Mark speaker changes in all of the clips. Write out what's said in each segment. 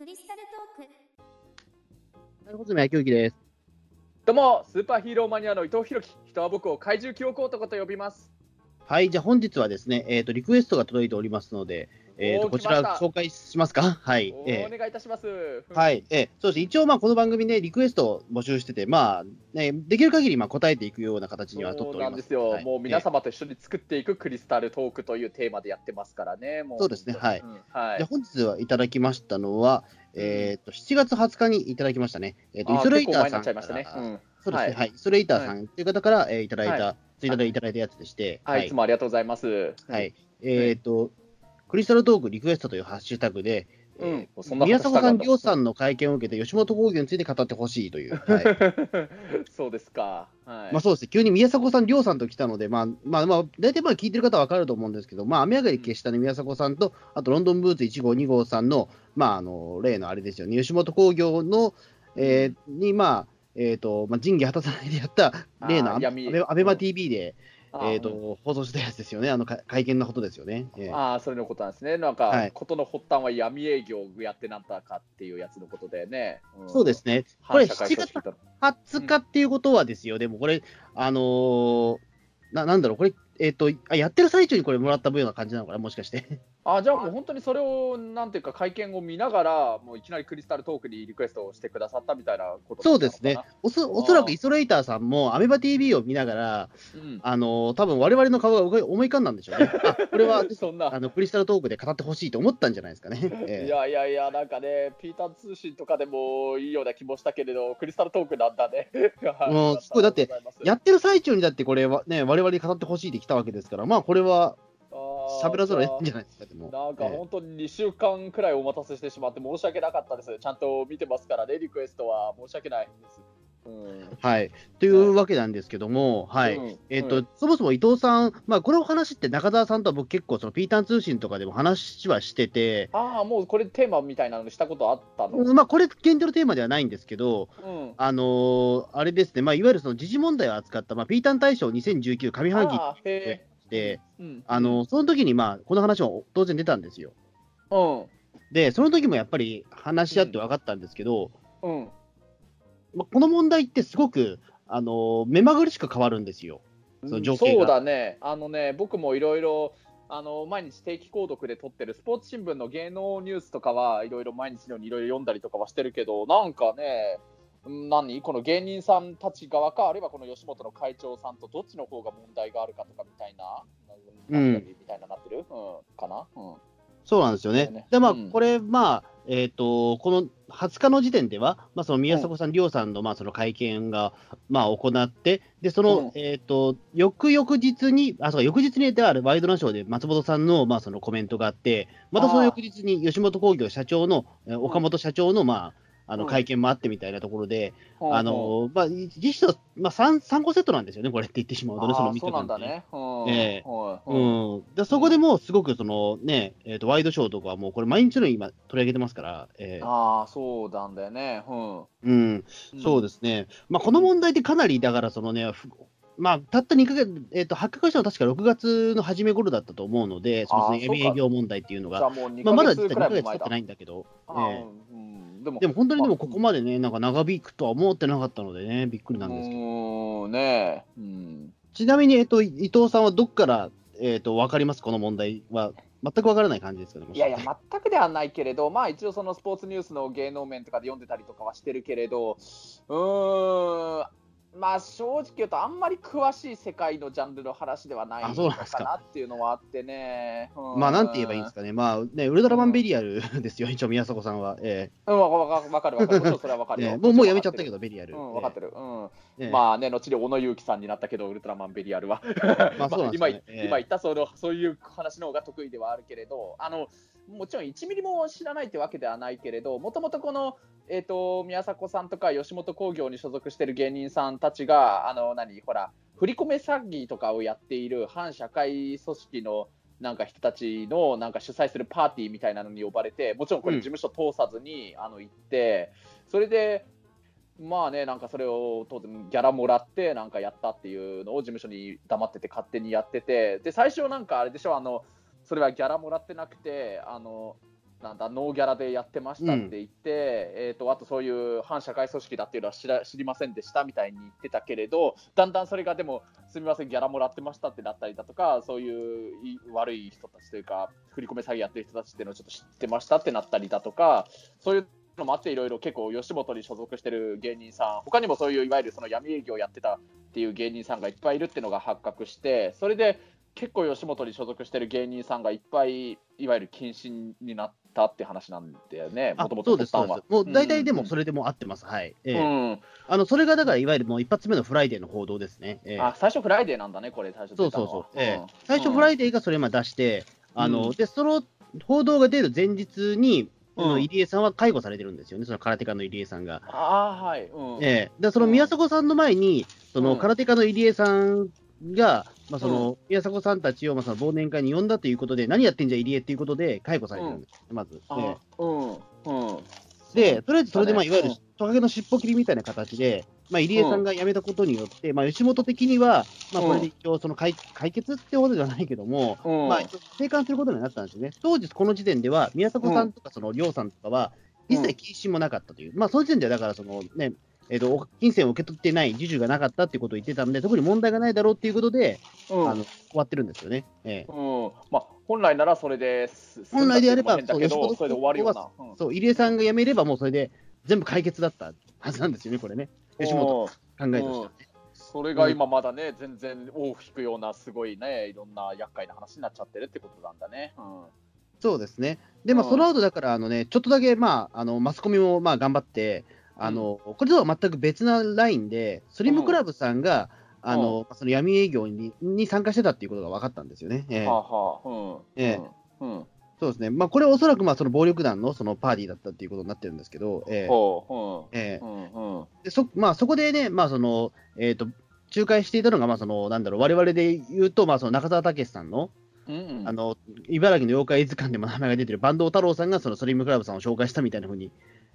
Speaker 1: クリスタルトーク
Speaker 2: なるほど、野球機です。
Speaker 3: どうも、スーパーヒーローマニアの伊藤弘樹、人は僕を怪獣記憶男と呼びます。
Speaker 2: はい、じゃあ本日はですね、えっ、と、リクエストが届いておりますので、えっ、と、
Speaker 3: おー
Speaker 2: こちら紹介しますか？はい。
Speaker 3: お
Speaker 2: えー
Speaker 3: 願いいたします。
Speaker 2: はい、えーそうです。一応、まあ、この番組ね、リクエストを募集してて、まあ、ね、できる限り、まあ、答えていくような形には取って
Speaker 3: そう
Speaker 2: おります。
Speaker 3: なんですよ、
Speaker 2: はい。
Speaker 3: もう皆様と一緒に作っていくクリスタルトークというテーマでやってますからね。も
Speaker 2: そうですね。はい。
Speaker 3: うんはい。
Speaker 2: で、本日はいただきましたのは、えっ、と、7月20日にいただきましたね。えっ、と、イソレイターさんそうですね、
Speaker 3: はい。
Speaker 2: はい、イソレイターさんという方から、えーいただいた、
Speaker 3: は
Speaker 2: ツイッターでいただいたやつでして、
Speaker 3: はい、いつもありがとうございます。
Speaker 2: はい。えっ、と、クリスタルトークリクエストというハッシュタグで、
Speaker 3: うん
Speaker 2: えー
Speaker 3: そんな
Speaker 2: 宮迫さん、
Speaker 3: ハッシュタグあんだ
Speaker 2: りょうさんの会見を受けて、吉本興業について語ってほしいという、はい
Speaker 3: そうですか。はい。
Speaker 2: まあそうですね、急に宮迫さん、りょうさんと来たので、まあまあまあ、大体まあ聞いてる方は分かると思うんですけど、まあ、雨上がり消したね、宮迫さんと、あとロンドンブーツ1号、2号さんの、まあ、あの例のあれですよね、吉本興業の、えーに、まあ、えーとまあ、仁義果たさないでやった例のアベアベマ TV で、えーと放送したやつですよね、あのか会見のことですよね。えー
Speaker 3: ああ、それのことなんですね。なんか、
Speaker 2: はい。
Speaker 3: ことの発端は闇営業をやってなんだかっていうやつのことでね。ん。
Speaker 2: そうですね、これ7
Speaker 3: 反社会組
Speaker 2: 月
Speaker 3: 織と
Speaker 2: 20日っていうことはですよ、でもこれ、あのーななんだろう、これ、えっ、とあ、やってる最中にこれもらったような感じなのかな、もしかして。
Speaker 3: あじゃあもう本当にそれをなんていうか会見を見ながらもういきなりクリスタルトークにリクエストをしてくださったみたいなこと
Speaker 2: そうですね。おそ、おそらくイソレイターさんも、アメバ TV を見ながら、
Speaker 3: たのかな
Speaker 2: あのー多分我々の顔が思い浮かんだんでしょうね。あこれは
Speaker 3: うん、そんな。
Speaker 2: あのクリスタルトークで語ってほしいと思ったんじゃないですかね。ええ
Speaker 3: いやいやいやなんかねピーター通信とかでもいいような気もしたけれどクリスタルトークなんだね。
Speaker 2: もうすごいだってやってる最中にだってこれはね、我々に語ってほしいで来たわけですから、まあこれは喋らざるを得ないんじゃないですか、でも。
Speaker 3: なんか
Speaker 2: ええ
Speaker 3: 本当に2週間くらいお待たせしてしまって申し訳なかったです。ちゃんと見てますからね、リクエストは申し訳ないです。うん。
Speaker 2: はい。というわけなんですけども、はい。
Speaker 3: うん。
Speaker 2: えっと、
Speaker 3: うん。
Speaker 2: そもそも伊藤さん、まあ、この話って中澤さんとは僕結構、そのピータン通信とかでも話はしてて、
Speaker 3: ああ、もうこれテーマみたいなのしたことあったの、
Speaker 2: まあ、これ、現状のテーマではないんですけど、
Speaker 3: うん、
Speaker 2: あのーあれですね、まあ、いわゆるその時事問題を扱った、まあ、ピータン大賞2019上半期
Speaker 3: あーへ
Speaker 2: で、
Speaker 3: ーうん。
Speaker 2: あのその時にまあこの話も当然出たんですよ。
Speaker 3: うん。
Speaker 2: で、その時もやっぱり話し合って分かったんですけど、
Speaker 3: うん
Speaker 2: まあ、この問題ってすごく、あのー目まぐるしく変わるんですよ。その情景が。
Speaker 3: そうだね、あのね、僕もいろいろ、あの毎日定期購読で撮ってるスポーツ新聞の芸能ニュースとかはいろいろ毎日のようにいろいろ読んだりとかはしてるけど、なんかね、うん何？この芸人さんたち側か、あるいはこの吉本の会長さんとどっちの方が問題があるかとかみたいな、
Speaker 2: うん。
Speaker 3: みたいななってる、うん、かな、うん、
Speaker 2: そうなんですよね。
Speaker 3: ね。
Speaker 2: で、まあ、
Speaker 3: うん。
Speaker 2: これ、まあ、えっ、と、この20日の時点では、まあ、その宮迫さん、りょうさんの、まあ、その会見が、まあ、行って、で、その、
Speaker 3: うん。
Speaker 2: えっ、と、翌々日に、あ、そうか、翌日にであるワイドナショーで松本さんの、まあ、そのコメントがあって、またその翌日に吉本興業社長の、えー岡本社長の、まあ、あの
Speaker 3: うん
Speaker 2: 会見もあってみたいなところで、
Speaker 3: うん
Speaker 2: あのまあ、実質、まあ3、3個セットなんですよね、これって言ってしまうとね、その3日間っ
Speaker 3: ね。うん。
Speaker 2: ええ。
Speaker 3: はい
Speaker 2: うん、でそこでもうすごくその、ねえー、とワイドショーとかはもうこれ、毎日のように今、取り上げてますから、えー
Speaker 3: ああ、そうなんだよね。うん。
Speaker 2: うん、そうですね、まあ、この問題ってかなり、だからそのね、ふまあ、たった2ヶ月、えー、と発覚したのは確か6月の初め頃だったと思うので、その営業問題っていうのが、
Speaker 3: じゃあもう2
Speaker 2: まあ、まだ実は2
Speaker 3: ヶ月
Speaker 2: 経って。ないんだけど、え
Speaker 3: うんうんでも
Speaker 2: ーでも本当にでもここまでね、なんか長引くとは思ってなかったのでね、びっくりなんですけど、
Speaker 3: ねえ、うん、
Speaker 2: ちなみに、えー、と伊藤さんはどっから、えー、と分かります、この問題は、全く分からない感じですかね、
Speaker 3: いやいや、全くではないけれど、まあ一応そのスポーツニュースの芸能面とかで読んでたりとかはしてるけれど、うーん、まあ正直言うと、あんまり詳しい世界のジャンルの話ではない
Speaker 2: あ
Speaker 3: の
Speaker 2: か
Speaker 3: かなっていうのはあってね。うん
Speaker 2: まあ、なんて言えばいいんですかね、まあね、ウルトラマンベリアルですよ、一応、宮迫さんは。え
Speaker 3: うん、わわわかるわかる、それはわか
Speaker 2: え
Speaker 3: るよ。
Speaker 2: ええもうもうやめちゃったけ
Speaker 3: ど。
Speaker 2: ど、ベリアル。
Speaker 3: うん、分かってる。うん。
Speaker 2: ええ
Speaker 3: まあね、後に小野勇樹さんになったけど、ウルトラマンベリアルは。
Speaker 2: まあそうなんですねええ
Speaker 3: 今言ったそのそういう話の方が得意ではあるけれど、あのもちろん1ミリも知らないってわけではないけれど、もともとこの、えー、と宮迫さんとか吉本興業に所属している芸人さんたちが、あの何ほら、振り込め詐欺とかをやっている反社会組織のなんか人たちのなんか主催するパーティーみたいなのに呼ばれて、もちろんこれ、
Speaker 2: うん。
Speaker 3: 事務所通さずに、あの行って、それで、まあね、なんかそれを当然ギャラもらってなんかやったっていうのを事務所に黙ってて勝手にやってて、で最初なんかあれでしょ、あのそれはギャラもらってなくて、あのなんだノーギャラでやってましたって言って、えー、とあとそういう反社会組織だっていうのは知ら知りませんでしたみたいに言ってたけれどだんだんそれがでもすみませんギャラもらってましたってなったりだとかそういうい悪い人たちというか振り込め詐欺やってる人たちっていうのをちょっと知ってましたってなったりだとかそういうのもあっていろいろ結構吉本に所属してる芸人さん他にもそういういわゆるその闇営業をやってたっていう芸人さんがいっぱいいるっていうのが発覚してそれで結構吉本に所属してる芸人さんがいっぱいいわゆる謹慎になったって話なんだよね、もともと
Speaker 2: そうです、そうです。もう大体でもそれでも合ってます、はい。ええ。
Speaker 3: うん。
Speaker 2: あのそれがだから、いわゆるもう一発目のフライデーの報道ですね。ええ。
Speaker 3: あ最初フライデーなんだね、これ、最初
Speaker 2: そうそうそう。ええ。最初、フライデーがそれま出して、あの
Speaker 3: うん
Speaker 2: でその報道が出る前日に、
Speaker 3: うん。
Speaker 2: 入江さんは解雇されてるんですよね、そのカラテカの入江さんが。
Speaker 3: ああ、はい。うん。
Speaker 2: ええ。でその宮迫さんの前に、その
Speaker 3: うん。
Speaker 2: カラテカの入江さんが、まあ、その宮迫さんたちをまあその忘年会に呼んだということで、何やってんじゃ入江っていうことで解雇されてるんです、まず。で、とりあえずそれで、まあ、いわゆる
Speaker 3: うん
Speaker 2: トカゲの尻尾切りみたいな形で、まあ、入江さんが辞めたことによって、まあ、吉本的には、まあ、これで一応その解、解決ってことじゃないけども、
Speaker 3: うん。
Speaker 2: まあ、生還することになったんですよね。当時、この時点では、宮迫さんとか、その、りょうさんとかは、一切謹慎もなかったという。まあ、その時点では、だから、そのね、えっ、と、金銭を受け取ってない、授受がなかったっていうことを言ってたんで、特に問題がないだろうっていうことで、
Speaker 3: うん
Speaker 2: あの、終わってるんですよね。ええ
Speaker 3: うんまあ、本来ならそれです。
Speaker 2: 本来であればそう
Speaker 3: それで終わるような。うん
Speaker 2: そう、入江さんが辞めれば、もうそれで全部解決だったはずなんですよね、これね。吉本の考えとしてはね。
Speaker 3: それが今まだね、全然尾を引くような、すごいね、いろんな厄介な話になっちゃってるってことなんだね。うん
Speaker 2: そうですね。で、まあ、
Speaker 3: うん
Speaker 2: その後だから、あのね、ちょっとだけ、まあ、あの、マスコミも、まあ、頑張って、あの、これとは全く別なラインで、スリムクラブさんが、あの、その闇営業にに参加してたっていうことが分かったんですよね。ええ
Speaker 3: はあはあ、うん。
Speaker 2: ええ
Speaker 3: うん。うん
Speaker 2: そうですね。まあ、これおそらく、まあ、その暴力団のそのパーティーだったっていうことになってるんですけど、ええ
Speaker 3: ほう、
Speaker 2: ええ
Speaker 3: うん。うん。うん。
Speaker 2: でそまあ、そこでね、まあ、その、えっ、と、仲介していたのが、まあ、その、なんだろう、我々で言うと、まあ、その中澤武さんの、
Speaker 3: うん
Speaker 2: あの、茨城の妖怪図鑑でも名前が出てる坂東太郎さんが、そのスリムクラブさんを紹介したみたいなふうに、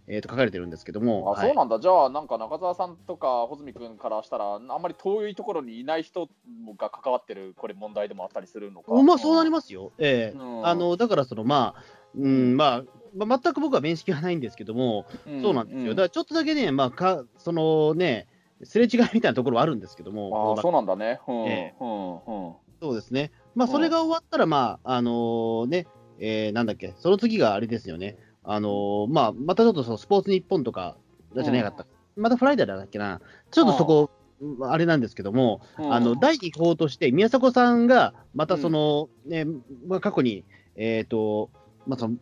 Speaker 2: えー、と書かれてるんですけども、
Speaker 3: あ、そうなんだ、じゃあ、なんか中澤さんとか穂積君からしたら、あんまり遠いところにいない人が関わってる、これ、問題でもあったりするのか？
Speaker 2: はいまあ、そうなり
Speaker 3: ま
Speaker 2: ますよ。ええ
Speaker 3: うん
Speaker 2: あのだから、その、まあ、うん、まあ、まあ、全く僕は面識はないんですけども、
Speaker 3: す
Speaker 2: そうなんですよ。だから、ちょっとだけね、まあ、か、そのね、すれ違いみたいなところはあるんですけども、
Speaker 3: あそうなんだね。うん。
Speaker 2: え
Speaker 3: うん。うん。
Speaker 2: そうですね。まあ、
Speaker 3: うん
Speaker 2: それが終わったら、まあ、あのーね、えーなんだっけ、その次があれですよね。あのーまあ、またちょっとそのスポーツニッポンとか、じゃなかった。またフライデーだっけな。ちょっとそこ、あれなんですけども、
Speaker 3: うん
Speaker 2: あの、第2報として、宮迫さんが、またその、ね、まあ、過去に、えっ、と、まあ、その、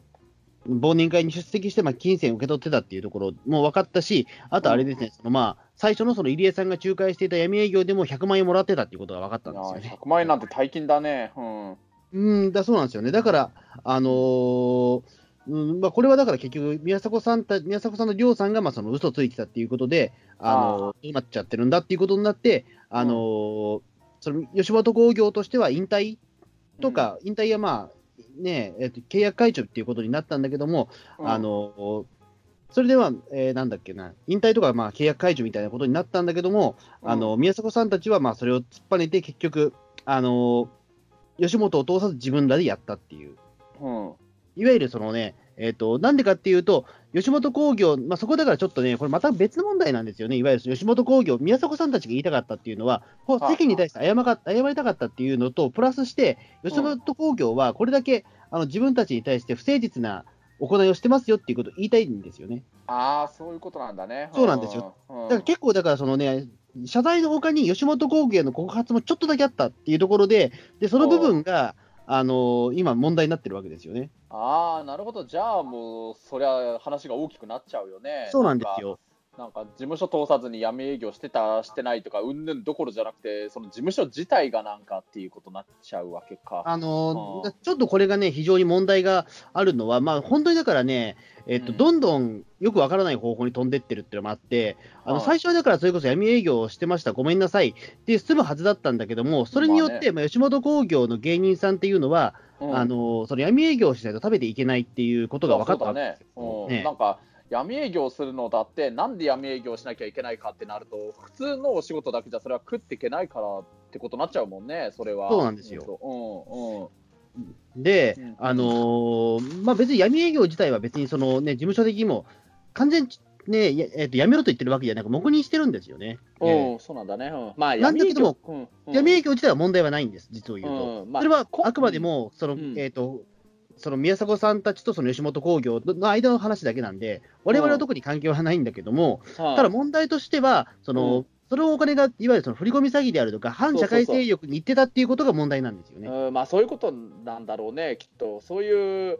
Speaker 2: 忘年会に出席して、まあ、金銭を受け取ってたっていうところも分かったし、あとあれですね、そのまあ、最初のその入江さんが仲介していた闇営業でも100万円もらってたっていうことが分かったんですよね。
Speaker 3: 100万円なんて大金だね。うん。
Speaker 2: うん、だそうなんですよね。だから、あのーうんまあ、これはだから結局、宮迫さんた宮迫さんと亮さんがまあその嘘ついてたっていうことで、あのどうなっちゃってるんだっていうことになって、あのーその吉本興業としては引退とか、引退はまあ、ねえっと契約解除っていうことになったんだけども、
Speaker 3: うん、
Speaker 2: あのーそれでは、えーなんだっけな、引退とかまあ契約解除みたいなことになったんだけども、あの宮迫さんたちはまあそれを突っぱねて、結局、あの吉本を通さず自分らでやったっていう、
Speaker 3: うん、
Speaker 2: いわゆるそのね、えっとなんでかっていうと、吉本興業、まあ、そこだからちょっとね、これまた別問題なんですよね、いわゆる吉本興業、宮迫さんたちが言いたかったっていうのは、こう
Speaker 3: はあ
Speaker 2: 世間に対して謝か謝りたかったっていうのと、プラスして、吉本興業はこれだけあの自分たちに対して不誠実な行いをしてますよっていうことを言いたいんですよね。
Speaker 3: ああ、そういうことなんだね。
Speaker 2: そうなんですよ
Speaker 3: うん。
Speaker 2: だから結構、だからそのね、謝罪の他に吉本興業の告発もちょっとだけあったっていうところで、でその部分が、あのー今、問題になってるわけですよね。
Speaker 3: ああ、なるほど。じゃあもう、そりゃ話が大きくなっちゃうよね。
Speaker 2: そうなんですよ。
Speaker 3: なんか。事務所通さずに闇営業してた、してないとか、うんぬんどころじゃなくて、その事務所自体がなんかっていうことになっちゃうわけか。
Speaker 2: あのー
Speaker 3: あー
Speaker 2: ちょっとこれがね、非常に問題があるのは、まあ、本当にだからね、えっと
Speaker 3: うん。
Speaker 2: どんどんよくわからない方向に飛んでってるっていうのもあって、あの
Speaker 3: はい。
Speaker 2: 最初はだからそれこそ闇営業をしてました、ごめんなさいって済むはずだったんだけども、それによって、
Speaker 3: ま
Speaker 2: まあ吉本興業の芸人さんっていうのは、
Speaker 3: うん。
Speaker 2: あのーその闇営業をしないと食べていけないっていうことが分かったわけ
Speaker 3: そうだね
Speaker 2: ですよ。
Speaker 3: うん。
Speaker 2: ね。
Speaker 3: なんか闇営業するのだって、なんで闇営業しなきゃいけないかってなると、普通のお仕事だけじゃそれは食っていけないからってことになっちゃうもんね、それは。
Speaker 2: そうなんですよ。
Speaker 3: うんうん
Speaker 2: で、
Speaker 3: うん。
Speaker 2: あのーまあ、別に闇営業自体は別にその、ね、事務所的にも完全に、ねやえっとやめろと言ってるわけじゃなく、黙認してるんですよね。え
Speaker 3: うん、そうなんだね。うん、まあ、
Speaker 2: なんだけども
Speaker 3: 闇営業、うん
Speaker 2: え
Speaker 3: うん。
Speaker 2: 闇営業自体は問題はないんです、実を言うと。
Speaker 3: うんまあ
Speaker 2: それは
Speaker 3: こ
Speaker 2: あくまでも、その、
Speaker 3: うん。
Speaker 2: えっ、と、その宮迫さんたちとその吉本興業の間の話だけなんで、我々は特に関係はないんだけども、
Speaker 3: はい。
Speaker 2: ただ問題としては、その、
Speaker 3: うん
Speaker 2: そのお金がいわゆるその振り込み詐欺であるとか、反社会勢力に行ってたっていうことが問題なんですよね。
Speaker 3: うん、まあそういうことなんだろうね、きっと。そういう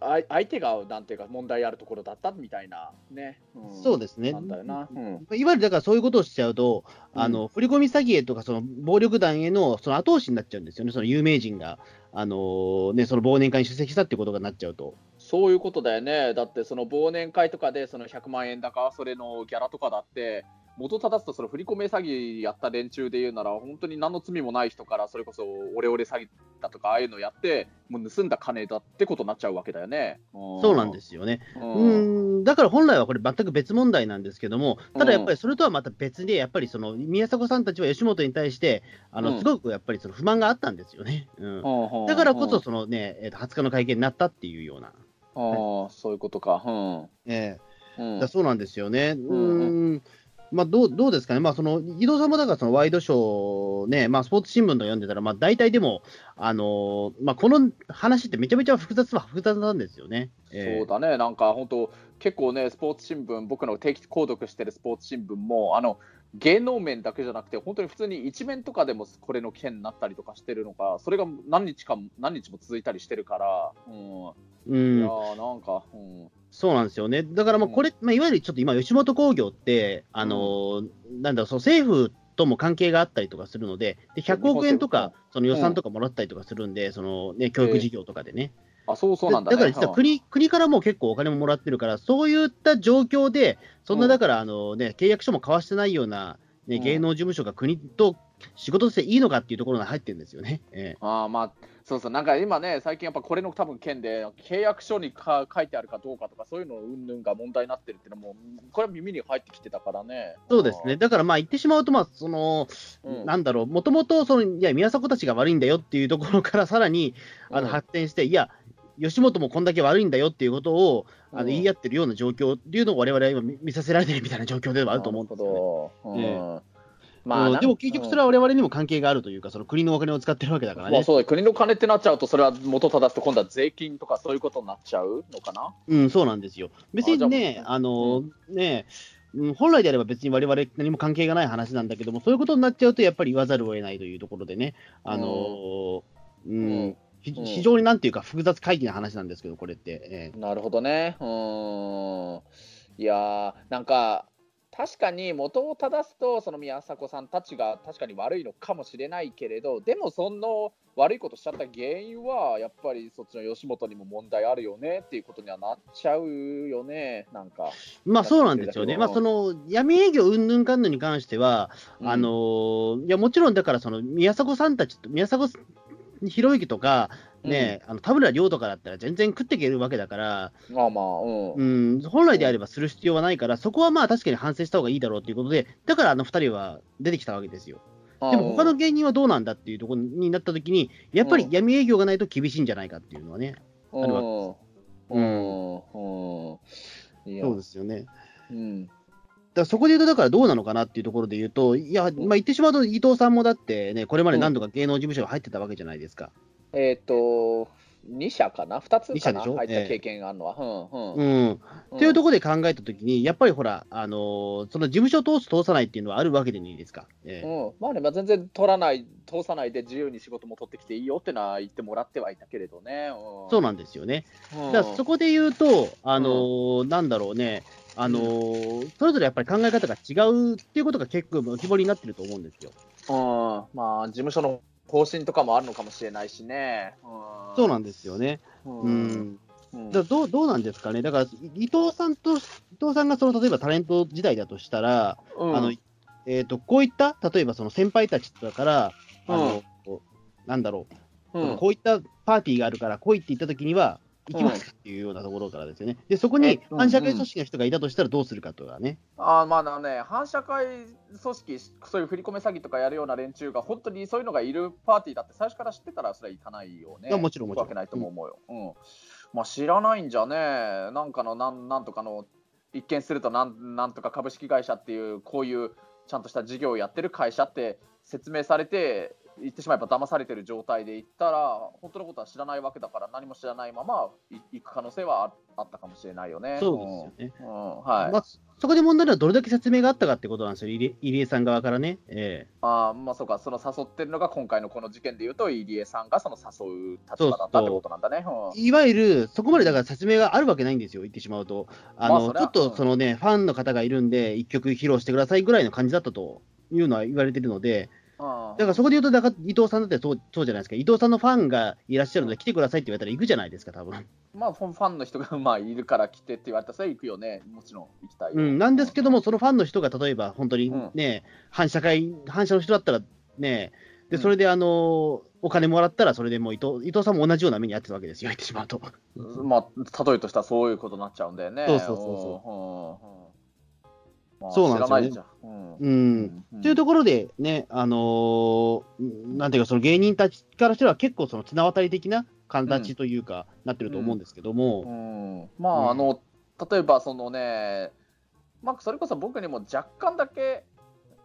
Speaker 3: あ相手がなんていうか問題あるところだったみたいなね。うん、
Speaker 2: そうですね。
Speaker 3: なんだよな。うん。
Speaker 2: いわゆるだからそういうことをしちゃうと、あの振り込み詐欺へとか、その暴力団へのその後押しになっちゃうんですよね、その有名人が、あのね、その忘年会に出席したってことがなっちゃうと。
Speaker 3: そういうことだよね。だってその忘年会とかでその100万円だか、それのギャラとかだって、元正すとその振り込め詐欺やった連中で言うなら、本当に何の罪もない人から、それこそオレオレ詐欺だとか、ああいうのやって、もう盗んだ金だってことになっちゃうわけだよね。
Speaker 2: そうなんですすよね。
Speaker 3: う
Speaker 2: うんん、だから本来はこれ、全く別問題なんですけども、ただやっぱりそれとはまた別で、やっぱりその宮迫さんたちは吉本に対して、あ
Speaker 3: うん
Speaker 2: のすごくやっぱりその不満があったんですよね。うんだからこそ、そのね、えーと20日の会見になったっていうような。
Speaker 3: ああ、そういうことか。うん。
Speaker 2: え
Speaker 3: うん
Speaker 2: えだそうなんですよね。う
Speaker 3: うん
Speaker 2: ん。まあ、どうどうですかね、まあ、その伊藤さんもだからそのワイドショーね、まあ、スポーツ新聞の読んでたら、まあ、大体でも、あのーまあ、この話ってめちゃめちゃ複雑は複雑なんですよね。ええ。
Speaker 3: そうだね、なんか本当、結構ね、スポーツ新聞、僕の定期購読してるスポーツ新聞も、あの芸能面だけじゃなくて、本当に普通に一面とかでもこれの件になったりとかしてるのか、それが何日か何日も続いたりしてるから、うん、
Speaker 2: うん。
Speaker 3: いやーなんか、うん、
Speaker 2: そうなんですよね。だからまあこれ、まあ、いわゆるちょっと今、吉本興業って、あのーなんだろう、その政府とも関係があったりとかするので、で100億円とか、その予算とかもらったりとかするんで、そのね、教育事業とかでね。
Speaker 3: あそうそうなんだ、ね、
Speaker 2: だから実は国,、国からも結構お金ももらってるから、そういった状況で、そんな
Speaker 3: うん。
Speaker 2: だから、あのね、契約書も交わしてないような、ね、
Speaker 3: うん。
Speaker 2: 芸能事務所が国と仕事としていいのかっていうところが入ってるんですよね。ええ。
Speaker 3: あーまあ、そうそう、なんか今ね、最近やっぱこれの多分件で、契約書にか書いてあるかどうかとか、そういうの云々が問題になってるっていうのも、これは耳に入ってきてたからね。
Speaker 2: そうですね。だからまあ言ってしまうと、まあ、その、
Speaker 3: うん。
Speaker 2: なんだろう、もともと、その、いや、宮迫たちが悪いんだよっていうところからさらに、あの、
Speaker 3: うん。
Speaker 2: 発展して、いや、吉本もこんだけ悪いんだよっていうことを、あの、
Speaker 3: うん
Speaker 2: 言い合ってるような状況っていうのを我々は今見見させられてるみたいな状況ではあると思うんで。すよね。
Speaker 3: うん。まあ、
Speaker 2: うん
Speaker 3: なん
Speaker 2: でも結局それは我々にも関係があるというか、その国のお金を使ってるわけだからね。
Speaker 3: まあそうだ国の金ってなっちゃうと、それは元正すと、今度は税金とかそういうことになっちゃうのかな？
Speaker 2: うん、そうなんですよ。別にね、
Speaker 3: ゃあ
Speaker 2: あの、ね、うん本来であれば別に我々何も関係がない話なんだけども、そういうことになっちゃうと、やっぱり言わざるを得ないというところでね、あの、うん、
Speaker 3: うん
Speaker 2: 非常になんていうか複雑回帰な話なんですけど、これって。え
Speaker 3: なるほどね。うーん。いやー、なんか、確かに元を正すと、その宮迫さんたちが確かに悪いのかもしれないけれど、でもその悪いことしちゃった原因は、やっぱりそっちの吉本にも問題あるよねっていうことにはなっちゃうよね、なんか。
Speaker 2: えまあそうなんですよね。まあその闇営業うんぬんかんぬんに関しては、
Speaker 3: うん
Speaker 2: あのいやもちろんだからその宮迫さんたちと、宮迫ひろゆきとか、ね、あの田村亮とかだったら全然食っていけるわけだから、
Speaker 3: まあまあ、うん。
Speaker 2: うん、本来であればする必要はないから、そこはまあ確かに反省した方がいいだろうということで、だからあの2人は出てきたわけですよ。でも他の芸人はどうなんだっていうところになったときに、やっぱり闇営業がないと厳しいんじゃないかっていうのはね、
Speaker 3: うん、
Speaker 2: あるわ
Speaker 3: うん。うん。
Speaker 2: そうですよね。
Speaker 3: うん。
Speaker 2: だそこで言うと、だからどうなのかなっていうところで言うと、いや、まあ、言ってしまうと、伊藤さんもだってね、これまで何度か芸能事務所が入ってたわけじゃないですか。
Speaker 3: えっ、と、2社かな ?2 つ
Speaker 2: 二社でしょ？
Speaker 3: かな入った経験があるのは。うん。
Speaker 2: う
Speaker 3: うん。
Speaker 2: ん。っていうところで考えたときに、やっぱりほら、あのーその事務所を通す、通さないっていうのはあるわけでないですか？ええ
Speaker 3: うん、まあね、まあ、全然取らない、通さないで自由に仕事も取ってきていいよってのは言ってもらってはいたけれどね。うん、
Speaker 2: そうなんですよね。
Speaker 3: うん
Speaker 2: だそこで言うと、あのーなんだろうね、あのーそれぞれやっぱり考え方が違うっていうことが結構浮き彫りになってると思うんですよ。
Speaker 3: うん、まあ、事務所の方針とかもあるのかもしれないしね。うん、
Speaker 2: そうなんですよね。
Speaker 3: う
Speaker 2: うん。
Speaker 3: うん
Speaker 2: だどうどうなんですかね。だから、伊藤さんと、伊藤さんがその例えばタレント時代だとしたら、
Speaker 3: うん
Speaker 2: あの、えっ、と、こういった、例えばその先輩たちだから、あの、なんだろう、
Speaker 3: うん
Speaker 2: こういったパーティーがあるから来いって言ったときには、行きますかっていうようなところからですよね。で、そこに反社会組織の人がいたとしたらどうするかとかね。
Speaker 3: あーまああのね、反社会組織、そういう振り込め詐欺とかやるような連中が、本当にそういうのがいるパーティーだって、最初から知ってたら、それは行かないよね。
Speaker 2: いやもちろん
Speaker 3: 行くわけないと思うよ。うんまあ、知らないんじゃね、なんかのなんなんとかの、一見するとなん、なんとか株式会社っていう、こういうちゃんとした事業をやってる会社って説明されて、言ってしまえば騙されてる状態で行ったら、本当のことは知らないわけだから、何も知らないままい行く可能性はああったかもしれないよね。
Speaker 2: そうですよね。
Speaker 3: うん。うんはい。
Speaker 2: まあ、そこで問題はどれだけ説明があったかってことなんですよ、入江さん側からね。え
Speaker 3: あーまあそうか、その誘ってるのが今回のこの事件でいうと、入江さんがその誘う立場だったってことなんだね。
Speaker 2: えいわゆる、そこまでだから説明があるわけないんですよ、言ってしまうと。あの、
Speaker 3: まあ
Speaker 2: ちょっとそのね、ファンの方がいるんで、一曲披露してくださいぐらいの感じだったというのは言われてるので、
Speaker 3: うん
Speaker 2: だからそこで言うと、だから伊藤さんだってそうそうじゃないですか、伊藤さんのファンがいらっしゃるので、来てくださいって言われたら行くじゃないですか、多分。
Speaker 3: まあファンの人がまあいるから来てって言われたら、行くよね、もちろん行きたいよ。
Speaker 2: うん、なんですけども、そのファンの人が例えば本当にね、反社会、反社の人だったらね、でそれであのお金もらったら、それでもう伊藤伊藤さんも同じような目に遭ってるわけですよ、言ってしまうと。
Speaker 3: まあ、例えとしたらそういうことになっちゃうんだよね。
Speaker 2: そうそうそうそう。
Speaker 3: う
Speaker 2: そうなんですよね。
Speaker 3: うん。
Speaker 2: うん。
Speaker 3: うん。
Speaker 2: というところでね、あのーなんていうか、その芸人たちからしては結構その綱渡り的な形というか、なってると思うんですけども、
Speaker 3: うん。まあ、
Speaker 2: うん。
Speaker 3: あの例えばそのね、まあ、それこそ僕にも若干だけ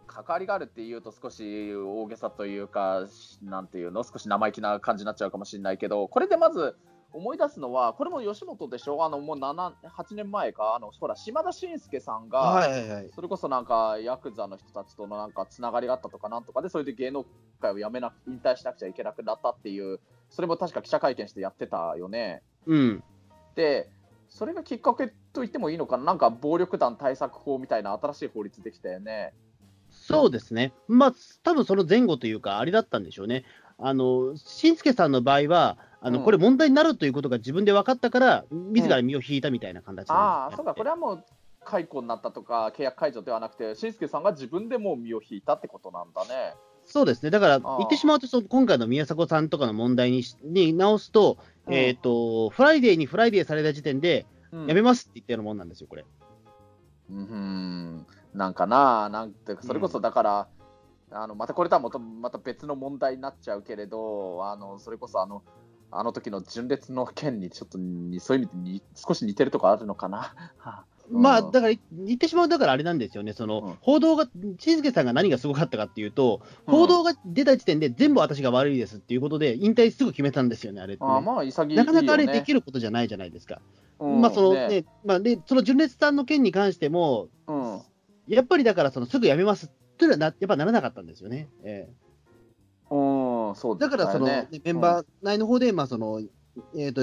Speaker 3: 関わりがあるっていうと少し大げさというかなんていうの？少し生意気な感じになっちゃうかもしれないけどこれでまず思い出すのはこれも吉本でしょ？あのもう7 8年前か？あのほら島田紳介さんが、
Speaker 2: はいはいはい。
Speaker 3: それこそなんかヤクザの人たちとのなんかつながりがあったとかなんとかでそれで芸能界を辞めな引退しなくちゃいけなくなったっていうそれも確か記者会見してやってたよね。
Speaker 2: うん。
Speaker 3: で、それがきっかけと言ってもいいのかな、なんか暴力団対策法みたいな新しい法律できたよね。
Speaker 2: そうですね。まあ、多分その前後というか、あれだったんでしょうね。あの、しんすけさんの場合は、あの、
Speaker 3: うん。
Speaker 2: これ問題になるということが自分で分かったから、自ら身を引いたみたいな形なんですよ
Speaker 3: ああ、そうか、これはもう解雇になったとか、契約解除ではなくて、しんすけさんが自分でもう身を引いたってことなんだね。
Speaker 2: そうですね。だから、
Speaker 3: あ
Speaker 2: 言ってしまうと、その今回の宮迫さんとかの問題にしに直すと、
Speaker 3: うん。
Speaker 2: えっ、と、フライデーにフライデーされた時点で、
Speaker 3: うん。
Speaker 2: やめますって言ったようなもんなんですよ、これ。
Speaker 3: うん、なんかな、なんてそれこそだから、あのまたこれとはまたまた別の問題になっちゃうけれど、あのそれこそあの、あの時の純烈の件にちょっとにそういう意味でに少し似てるとこあるのかな？はうん。
Speaker 2: まあ、だから、言ってしまう、だからあれなんですよね、その、
Speaker 3: うん。
Speaker 2: 報道が、しんすけさんが何がすごかったかっていうと、
Speaker 3: うん。
Speaker 2: 報道が出た時点で全部私が悪いですっていうことで、引退すぐ決めたんですよね、あれってね、
Speaker 3: あまあ潔いよ、ね、
Speaker 2: なかなかあれできることじゃないじゃないですか。
Speaker 3: うん。
Speaker 2: まあ、その
Speaker 3: ね。
Speaker 2: ね、まあ、で、その純烈さんの件に関しても、
Speaker 3: うん。
Speaker 2: やっぱりだから、そのすぐ辞めますっていうのはな、やっぱならなかったんですよね。え
Speaker 3: うん、そう
Speaker 2: えだから、その、
Speaker 3: ね。
Speaker 2: ねメンバー内の方で、まあ、その、えっ、と、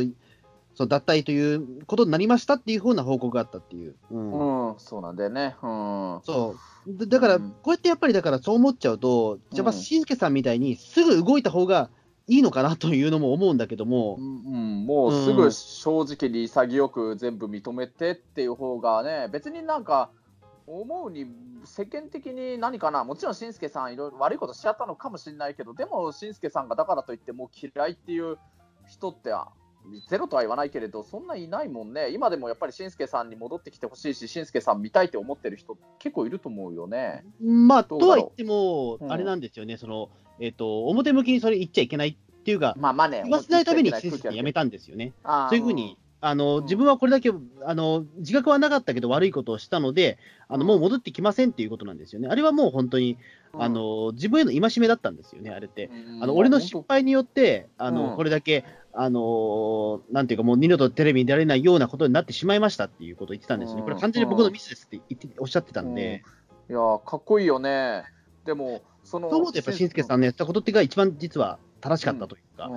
Speaker 2: その脱退ということになりましたっていうふうな報告があったっていう。うん。
Speaker 3: うん、うんそうなんだよね。うん、
Speaker 2: そう。だだから、
Speaker 3: うん。
Speaker 2: こうやってやっぱりだからそう思っちゃうと、じゃあ、
Speaker 3: うん
Speaker 2: しんすけさんみたいにすぐ動いた方がいいのかなというのも思うんだけども。
Speaker 3: う、んうん、もうすぐ正直に潔く全部認めてっていう方がね、別になんか、思うに世間的に何かな、もちろんしんすけさん、いろいろ悪いことしちゃったのかもしれないけど、でもしんすけさんがだからといって、もう嫌いっていう人って、あゼロとは言わないけれど、そんないないもんね、今でもやっぱりしんすけさんに戻ってきてほしいし、しんすけさん見たいって思ってる人、結構いると思うよね。
Speaker 2: まあ、とは言っても、
Speaker 3: うん。
Speaker 2: あれなんですよね、その、えっ、と、表向きにそれ言っちゃいけないっていうか、
Speaker 3: まあまあね、
Speaker 2: 言わせないためにしんす
Speaker 3: 空気ある
Speaker 2: けやめたんですよね。そういうふうに、あの、
Speaker 3: うん。
Speaker 2: 自分はこれだけ、あの、自覚はなかったけど悪いことをしたので、あの、もう戻ってきませんっていうことなんですよね。あれはもう本当に、
Speaker 3: うん。
Speaker 2: あの、自分への戒めだったんですよね、あれって。
Speaker 3: うん。
Speaker 2: あの俺の失敗によって、あの
Speaker 3: うん。
Speaker 2: これだけ、あのーなんていうか、もう二度とテレビに出られないようなことになってしまいましたっていうことを言ってたんですよね。これ、完全に僕のミスですって言っておっしゃってたんで、
Speaker 3: いやーかっこいいよね。でも、その、
Speaker 2: そう思うと、やっぱり、しんすけさんのやったことっていうのが一番実は正しかったというか、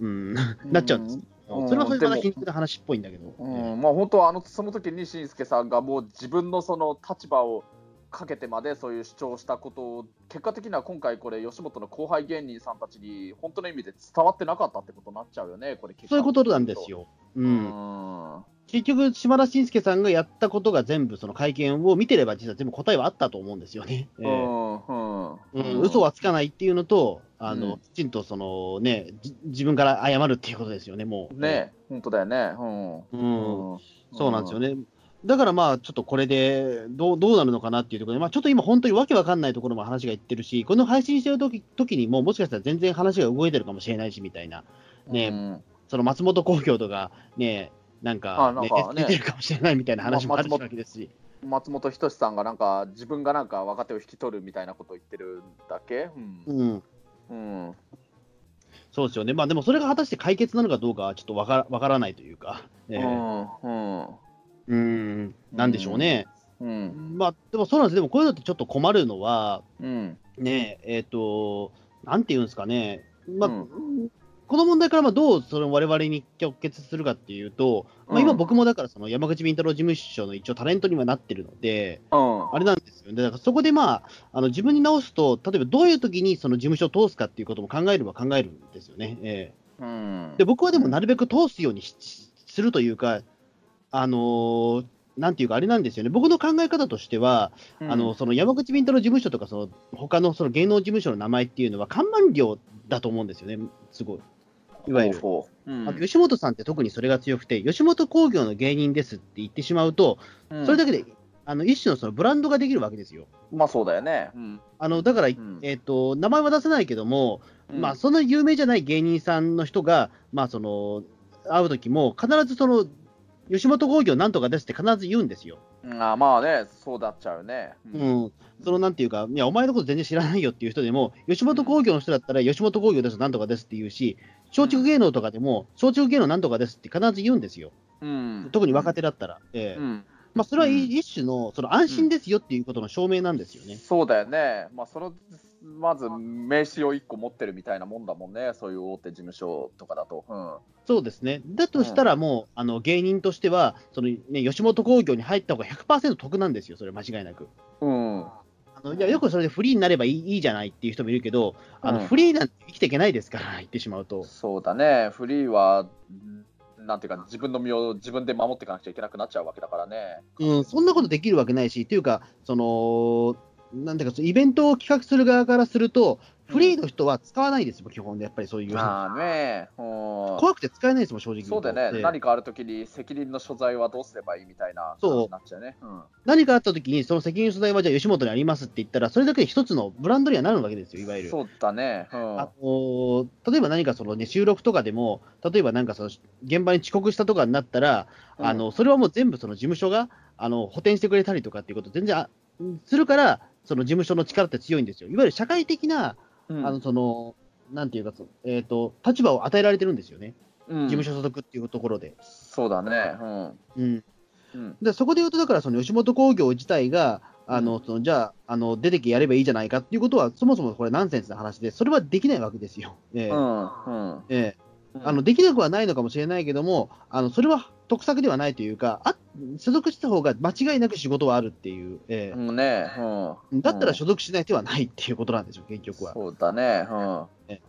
Speaker 3: うん。
Speaker 2: なっちゃうんです
Speaker 3: うん。
Speaker 2: それはそれまた
Speaker 3: でも
Speaker 2: 皮肉な話っぽいんだけど、
Speaker 3: うん。まあ、本当はあのその時にしんすけさんがもう自分のその立場をかけてまでそういう主張をしたことを結果的には今回これ吉本の後輩芸人さんたちに本当の意味で伝わってなかったってことになっちゃうよねこれ
Speaker 2: そういうことなんです。よ。う
Speaker 3: うん。ん
Speaker 2: 結局、島田紳介さんがやったことが全部、その会見を見てれば、実は全部答えはあったと思うんですよね。え
Speaker 3: う
Speaker 2: え
Speaker 3: ん。うん。
Speaker 2: うん、嘘はつかないっていうのと、あの、
Speaker 3: うん
Speaker 2: きちんとその、ね、じ自分から謝るっていうことですよね、もう。
Speaker 3: ね本当だよね。うん。
Speaker 2: うん。
Speaker 3: うん。
Speaker 2: そうなんですよね。だからまあ、ちょっとこれでどうどうなるのかなっていうところで、まあ、ちょっと今、本当にわけわかんないところも話がいってるし、この配信してる時時にも、もしかしたら全然話が動いてるかもしれないしみたいな、ね。
Speaker 3: うん。
Speaker 2: その松本工業とか、ね、なんか,、
Speaker 3: あなんかね。
Speaker 2: 出てるかもしれないみたいな話もある
Speaker 3: ま
Speaker 2: わけですし、
Speaker 3: 松本人志さんがなんか自分がなんか若手を引き取るみたいなことを言ってるだけ、うん。
Speaker 2: うん、
Speaker 3: うん。
Speaker 2: そうですよね、まあ、でもそれが果たして解決なのかどうかはちょっとわからわからないというか、えー
Speaker 3: うん。
Speaker 2: うん、なんでしょうね。
Speaker 3: うん。
Speaker 2: まあ、でもそうなんです、でもこういうのってちょっと困るのは、
Speaker 3: うん。
Speaker 2: ねえ、えっ、と、なんていうんですかね、まあ、
Speaker 3: うん
Speaker 2: この問題からまあどうそれを我々に直結するかっていうと、まあ、今、
Speaker 3: うん。
Speaker 2: 僕もだからその山口敏太郎事務所の一応タレントにはなってるので、
Speaker 3: うん。
Speaker 2: あれなんですよね、だからそこでまあ、あの自分に直すと、例えばどういう時にその事務所を通すかっていうことも考えれば考えるんですよね。え
Speaker 3: うん。
Speaker 2: えで僕はでもなるべく通すようにしするというか、あのーなんていうか、あれなんですよね、僕の考え方としては、あのその山口敏太郎事務所とか、その他のその芸能事務所の名前っていうのは、看板料だと思うんですよね、すごい。いわゆる。
Speaker 3: ほうん
Speaker 2: 吉本さんって特にそれが強くて、吉本興業の芸人ですって言ってしまうと、
Speaker 3: うん
Speaker 2: それだけであの一種のそのブランドができるわけですよ。
Speaker 3: まあそうだよね。うん
Speaker 2: あのだから、
Speaker 3: ん
Speaker 2: えーと、名前は出せないけども、
Speaker 3: うん
Speaker 2: まあ、そんな有名じゃない芸人さんの人が、まあ、その会うときも、必ずその吉本興業なんとかですって必ず言うんですよ。
Speaker 3: うんあまあね、そうなっちゃうね。
Speaker 2: う
Speaker 3: うん
Speaker 2: ん、そのなんていうか、いや、お前のこと全然知らないよっていう人でも、吉本興業の人だったら、吉本興業です、なんとかですって言うし、松竹芸能とかでも、松竹芸能なんとかですって必ず言うんですよ。
Speaker 3: うん
Speaker 2: 特に若手だったら。ええ
Speaker 3: うん
Speaker 2: まあ、それは
Speaker 3: うん
Speaker 2: 一種のその安心ですよっていうことの証明なんですよね。
Speaker 3: そうだよね。まあそのまず名刺を1個持ってるみたいなもんだもんね。そういう大手事務所とかだと。うん
Speaker 2: そうですね。だとしたらもう、あの芸人としては、そのね、吉本興業に入った方が100%得なんですよ、それ間違いなく。
Speaker 3: うん
Speaker 2: あのいやよくそれでフリーになればいいいいじゃないっていう人もいるけど、あの
Speaker 3: うん
Speaker 2: フリーなんて生きていけないですから、言ってしまうと。
Speaker 3: そうだね。フリーは、なんていうか、自分の身を自分で守っていかなくちゃいけなくなっちゃうわけだからね。
Speaker 2: うん、そんなことできるわけないし、っていうか、その、なんていうか、イベントを企画する側からすると、フリーの人は使わないですよ、基本で、やっぱりそういう。
Speaker 3: まあね。うん
Speaker 2: 怖くて使えないですもん、正直言
Speaker 3: そうだよね。何かあるときに責任の所在はどうすればいいみたいな
Speaker 2: そう
Speaker 3: なっちゃうね。うん
Speaker 2: 何かあった時に、その責任所在はじゃあ吉本にありますって言ったら、それだけで一つのブランドにはなるわけですよ、いわゆる。
Speaker 3: そうだね。うん
Speaker 2: あのー例えば何かその、ね、収録とかでも、例えばなんかその現場に遅刻したとかになったら、
Speaker 3: うん
Speaker 2: あのそれはもう全部その事務所があの補填してくれたりとかっていうこと、全然あするから、その事務所の力って強いんですよ。いわゆる社会的な、
Speaker 3: うん。
Speaker 2: あのそのなんていうか、そえーと、立場を与えられてるんですよね、
Speaker 3: うん。
Speaker 2: 事務所所属っていうところで。
Speaker 3: そうだね。うん。
Speaker 2: うん、
Speaker 3: うん。
Speaker 2: でそこで言うと、だからその吉本興業自体が、あのそのじゃああの、出てきやればいいじゃないかっていうことは、そもそもこれ、ナンセンスな話で、それはできないわけですよ。ええ。
Speaker 3: うん。うん。
Speaker 2: ええ。あのできなくはないのかもしれないけども、あのそれは得策ではないというか、あ所属した方が間違いなく仕事はあるっていう、ええ
Speaker 3: うんね。うん
Speaker 2: だったら所属しない手はないっていうことなんですよ、結局は。
Speaker 3: そうだね。
Speaker 2: え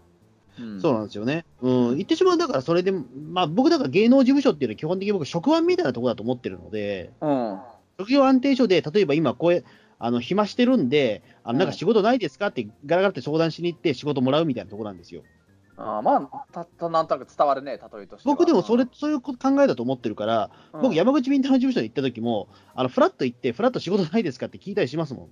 Speaker 3: うんうん
Speaker 2: そうなんですよね。うん、言ってしまう、だからそれで、まあ、僕だから芸能事務所っていうのは基本的に僕、職安みたいなところだと思ってるので、
Speaker 3: うん
Speaker 2: 職業安定所で、例えば今、こうあの暇してるんで、あのなんか仕事ないですかって、ガラガラって相談しに行って、仕事もらうみたいなところなんですよ。
Speaker 3: あーまあ、たったなんとなく伝わるね、例えとしては。
Speaker 2: 僕でもそれ、そういう考えだと思ってるから、
Speaker 3: うん。
Speaker 2: 僕、山口敏太郎事務所に行った時も、あのフラッと行って、フラッと仕事ないですかって聞いたりしますも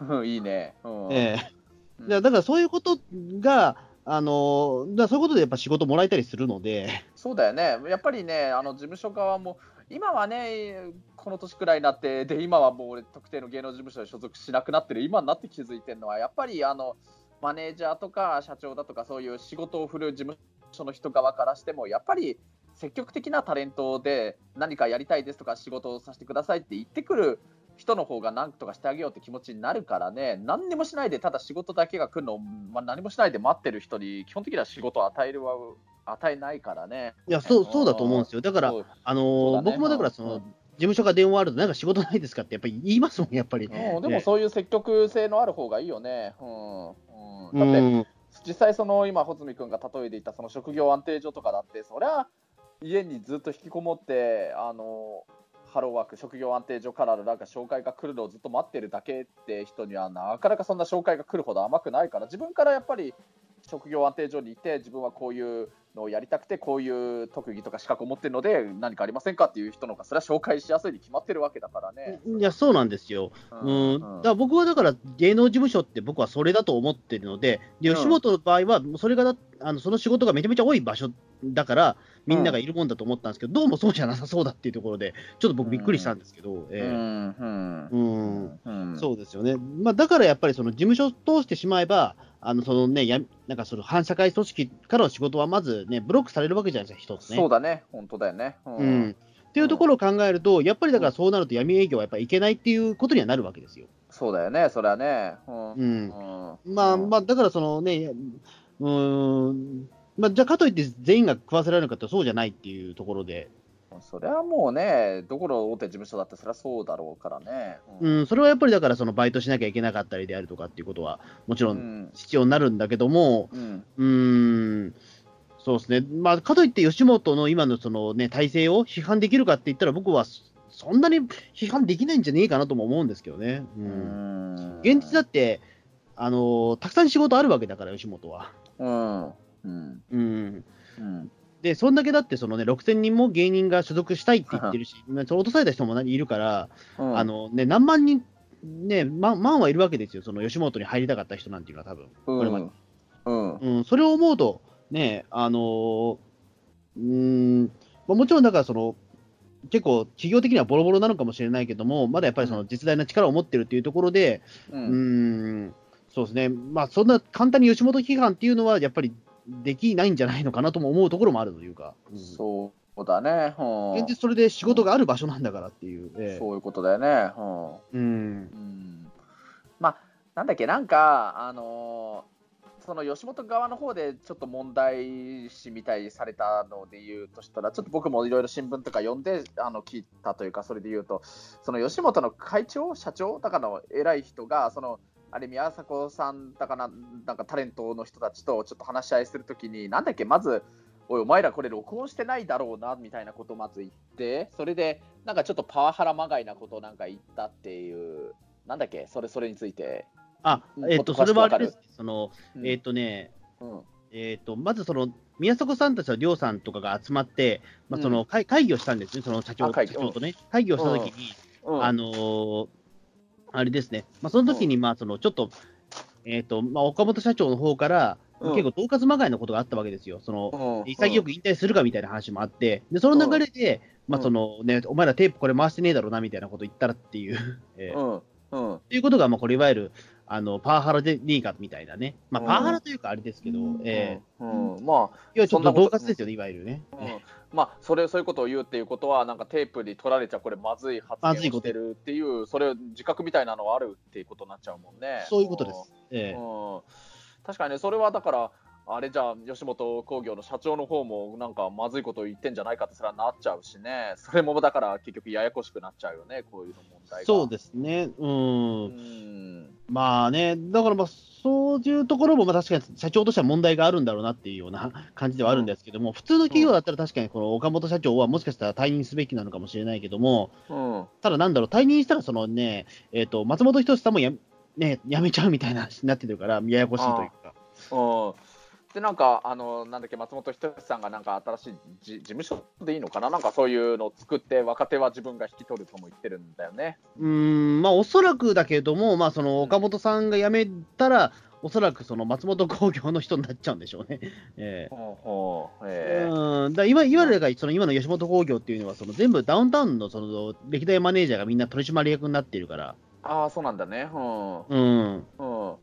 Speaker 2: ん。
Speaker 3: う んいいね。うん。
Speaker 2: ええ。
Speaker 3: うん。
Speaker 2: だからそういうことが、あのだそういうことでやっぱ仕事もらえたりするので、
Speaker 3: そうだよね、やっぱりね、あの事務所側も、今はね、この年くらいになって、で今はもう俺、特定の芸能事務所に所属しなくなってる、今になって気づいてるのは、やっぱりあのマネージャーとか社長だとか、そういう仕事を振る事務所の人側からしても、やっぱり積極的なタレントで、何かやりたいですとか、仕事をさせてくださいって言ってくる人の方が何とかしてあげようって気持ちになるからね、何にもしないで、ただ仕事だけが来るのを、まあ、何もしないで待ってる人に、基本的には仕事を与えるは与えないからね。
Speaker 2: いやそうそうだと思うんですよ。だから、あの
Speaker 3: ね
Speaker 2: 僕もだからその、
Speaker 3: うん
Speaker 2: 事務所が電話あると、なんか仕事ないですかってやっぱり言いますもん、やっぱり。
Speaker 3: うんでも
Speaker 2: ね。
Speaker 3: そういう積極性のある方がいいよね。うん。うん。
Speaker 2: う
Speaker 3: だって、
Speaker 2: ん。
Speaker 3: 実際、その今、穂積君が例えていたその職業安定所とかだって、そりゃ家にずっと引きこもって、あのハローワーク、職業安定所からのなん。か紹介が来るのをずっと待ってるだけって人には、なかなかそん。な紹介が来るほど甘くないから、自分からやっぱり職業安定所にいて、自分はこういうのをやりたくて、こういう特技とか資格を持ってるので、何かありませんかっていう人の方が、それは紹介しやすいに決まってるわけだからね。
Speaker 2: いや、そうなんですよ。うん、だから僕はだから芸能事務所って僕はそれだと思ってるので、で
Speaker 3: うん
Speaker 2: 吉本の場合は、それがだあのその仕事がめちゃめちゃ多い場所だから、みんながいるもんだと思ったんですけど、どうもそうじゃなさそうだっていうところで、ちょっと僕、びっくりしたんですけど、
Speaker 3: う
Speaker 2: ええ。
Speaker 3: んうん
Speaker 2: うん。
Speaker 3: うん。
Speaker 2: そうですよね、まあ、だからやっぱりその事務所を通してしまえば、あのそのね、やなんかその反社会組織からの仕事はまずね、ブロックされるわけじゃないですか、一つね。
Speaker 3: そうだね、本当だよね。う
Speaker 2: うん。っていうところを考えると、やっぱりだからそうなると闇営業はやっぱりいけないっていうことにはなるわけですよ。
Speaker 3: そうだよね、それはね。うん。
Speaker 2: うん。
Speaker 3: うん。
Speaker 2: まあまあ、だからそのね、うーん、まあ、じゃあかといって全員が食わせられるのかってそうじゃないっていうところで、
Speaker 3: それはもうね、どこの大手事務所だってそれはそうだろうからね。
Speaker 2: うん、それはやっぱりだからそのバイトしなきゃいけなかったりであるとかっていうことはもちろ
Speaker 3: うん。ん
Speaker 2: 必要になるんだけども、
Speaker 3: うん。
Speaker 2: うーん、そうですね、まあ、かといって吉本の今のその、ね、体制を批判できるかって言ったら、僕はそそんなに批判できないんじゃねえかなとも思うんですけどね。う、
Speaker 3: うんん。
Speaker 2: 現実だって、あのたくさん仕事あるわけだから、吉本は。
Speaker 3: うん。うん。
Speaker 2: うん。
Speaker 3: うん
Speaker 2: で、そんだけだってその、ね、6000人も芸人が所属したいって言ってるし、落とされた人も何いるから、
Speaker 3: うん。
Speaker 2: あのね、何万人、ね、万万はいるわけですよ、その吉本に入りたかった人なんていうのは、多分
Speaker 3: うん。
Speaker 2: これまで。
Speaker 3: うん。
Speaker 2: うん、それを思うと、ね、あのーうーん、まあ、もちろんだからその、結構、企業的にはボロボロなのかもしれないけども、まだやっぱりその実大な力を持ってるっていうところで、
Speaker 3: う
Speaker 2: うん。ーん、そうですね、まあ、そんな簡単に吉本批判っていうのは、やっぱりできないんじゃないのかなとも思うところもあるというか、うん。
Speaker 3: そうだね。うん。
Speaker 2: 現実、それで仕事がある場所なんだからっていう。ええ。
Speaker 3: そういうことだよね。うん。
Speaker 2: うん。
Speaker 3: うん。まあ、なんだっけ、なんか、あのーその吉本側の方でちょっと問題視みたいにされたので言うとしたら、ちょっと僕もいろいろ新聞とか読んであの聞いたというか、それで言うと、その吉本の会長、社長だからの偉い人が、そのあれ、宮迫さんだかな、なんかタレントの人たちとちょっと話し合いするときに、なんだっけ、まず、おい、お前らこれ録音してないだろうなみたいなことをまず言って、それで、なんかちょっとパワハラまがいなことをなんか言ったっていう、なんだっけ、それそれについて。
Speaker 2: あ
Speaker 3: うん
Speaker 2: えっ、と、
Speaker 3: もっと
Speaker 2: それはあれです。その
Speaker 3: うん。
Speaker 2: えっ、とね、
Speaker 3: うん。
Speaker 2: えー、とまずその宮迫さんたちの亮さんとかが集まって、まあ、その
Speaker 3: うん。
Speaker 2: 会会議をしたんですね、その社長
Speaker 3: あ会議。
Speaker 2: 社長とね、会議をしたときに、
Speaker 3: うん。
Speaker 2: あのーあれですね、まあ、その時にまあそのちょっと、えーとまあ、岡本社長の方から、
Speaker 3: うん。
Speaker 2: 結構、恫喝まがいのことがあったわけですよ、その
Speaker 3: うん。
Speaker 2: 潔く引退するかみたいな話もあって、でその流れで、まあそのね、お前らテープこれ回してねえだろうなみたいなこと言ったらっていう、えー。っていうことが、まあ、これいわゆるあのパワハラでねえかみたいなね、まあ、
Speaker 3: うん。
Speaker 2: パワハラというかあれですけど、えー。
Speaker 3: うん。うん。まあ
Speaker 2: いや、ちょっと
Speaker 3: そんなこと
Speaker 2: 恫喝ですよね、いわゆるね。
Speaker 3: うんまあ、それそういうことを言うっていうことは、なんかテープに取られちゃこれまずい発言をしてるっていう、それ自覚みたいなのはあるっていうことになっちゃうもんね。
Speaker 2: そういうことです。ええ。
Speaker 3: うん。確かにね、それはだから、あれじゃあ、吉本興業の社長の方も、なんかまずいことを言ってんじゃないかって、それはなっちゃうしね、それもだから結局、ややこしくなっちゃうよね、こういうの問題が。
Speaker 2: そうですね、うん、
Speaker 3: うん。
Speaker 2: まあね、だからまあ、そういうところも、まあ、確かに社長としては問題があるんだろうなっていうような感じではあるんですけども、普通の企業だったら確かにこの岡本社長はもしかしたら退任すべきなのかもしれないけども、
Speaker 3: うん。
Speaker 2: ただなんだろう、退任したらそのね、えっ、と、松本人志さんもや,、ね、辞めちゃうみたいな話になってるから、ややこしいというか。
Speaker 3: うんでなんかあのなんだっけ松本人志さんがなんか新しいじ事務所でいいのかな？なんかそういうのを作って若手は自分が引き取るとも言ってるんだよね。
Speaker 2: うーん、まあ、おそらくだけども、まあ、その岡本さんが辞めたら、おそらくその松本工業の人になっちゃうんでしょうね。ええ。
Speaker 3: ほうほうえ
Speaker 2: うんだ今いわゆるだからその今の吉本興業っていうのは、その全部ダウンタウンのその歴代マネージャーがみんな取締役になっているから、
Speaker 3: ああそうなんだね。うん。
Speaker 2: うん、
Speaker 3: うん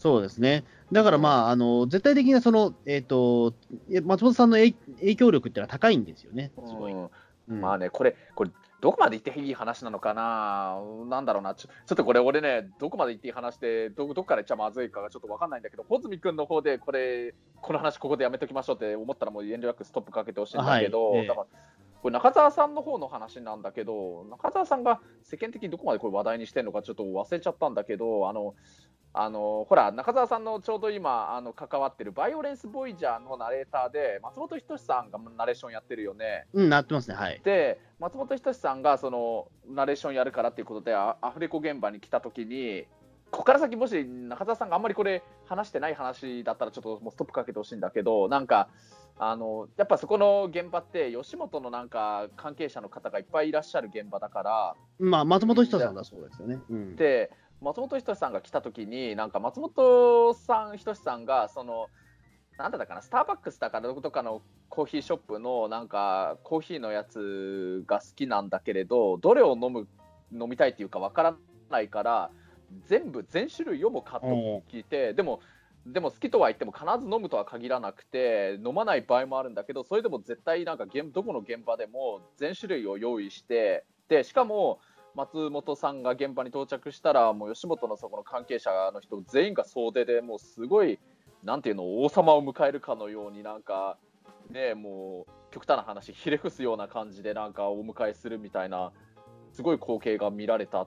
Speaker 2: そうですね。だからまあ、あの絶対的なその、えっ、と、いや松本さんの影影響力っていうのは高いんですよね、すごい。
Speaker 3: うん。
Speaker 2: うん
Speaker 3: まあね、これ、これ、どこまで言っていい話なのかな、なんだろうな、ちょちょっとこれ、俺ね、どこまで言っていい話で、どどこから言っちゃまずいかがちょっと分かんないんだけど、穂積君の方で、これ、この話、ここでやめときましょうって思ったら、もう遠慮なくストップかけてほしいんだけど、
Speaker 2: はい。ええ。
Speaker 3: だからこれ、中澤さんの方の話なんだけど、中澤さんが世間的にどこまでこれ話題にしてるのか、ちょっと忘れちゃったんだけど、あのあのほら中澤さんのちょうど今あの関わってるバイオレンス・ボイジャーのナレーターで松本人志さんがナレーションやってるよね。
Speaker 2: うん、なってますね、はい。
Speaker 3: で松本人志さんがそのナレーションやるからっていうことでアアフレコ現場に来た時にここから先もし中澤さんがあんまりこれ話してない話だったらちょっともうストップかけてほしいんだけどなんかあのやっぱそこの現場って吉本のなんか関係者の方がいっぱいいらっしゃる現場だから
Speaker 2: まあ、松本人志さんだそうですよね。うん。
Speaker 3: で松本人志さんが来た時になんか松本さん人志さんがそのなんだったかなスターバックスだかどことかのコーヒーショップのなんかコーヒーのやつが好きなんだけれどどれを飲む飲みたいっていうかわからないから全部全種類をも買っと聞いてでもでも好きとは言っても必ず飲むとは限らなくて飲まない場合もあるんだけどそれでも絶対なんかどこの現場でも全種類を用意してでしかも松本さんが現場に到着したらもう吉本のそこの関係者の人全員が総出でもうすごいなんていうの王様を迎えるかのようになんかねもう極端な話ひれ伏すような感じでなんかお迎えするみたいなすごい光景が見られた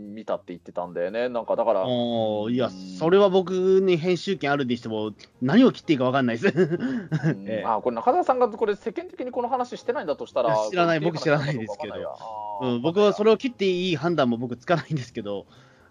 Speaker 3: 見たって言ってたんだよね。なんかだから
Speaker 2: おーいや、
Speaker 3: うん
Speaker 2: それは僕に編集権あるにしても、何を切っていいか分かんないです。
Speaker 3: うん。
Speaker 2: ええ。
Speaker 3: あこれ中澤さんがこれ世間的にこの話してないんだとしたら
Speaker 2: 知らない僕知らないですけど。うん、僕はそれを切っていい判断も僕つかないんですけど、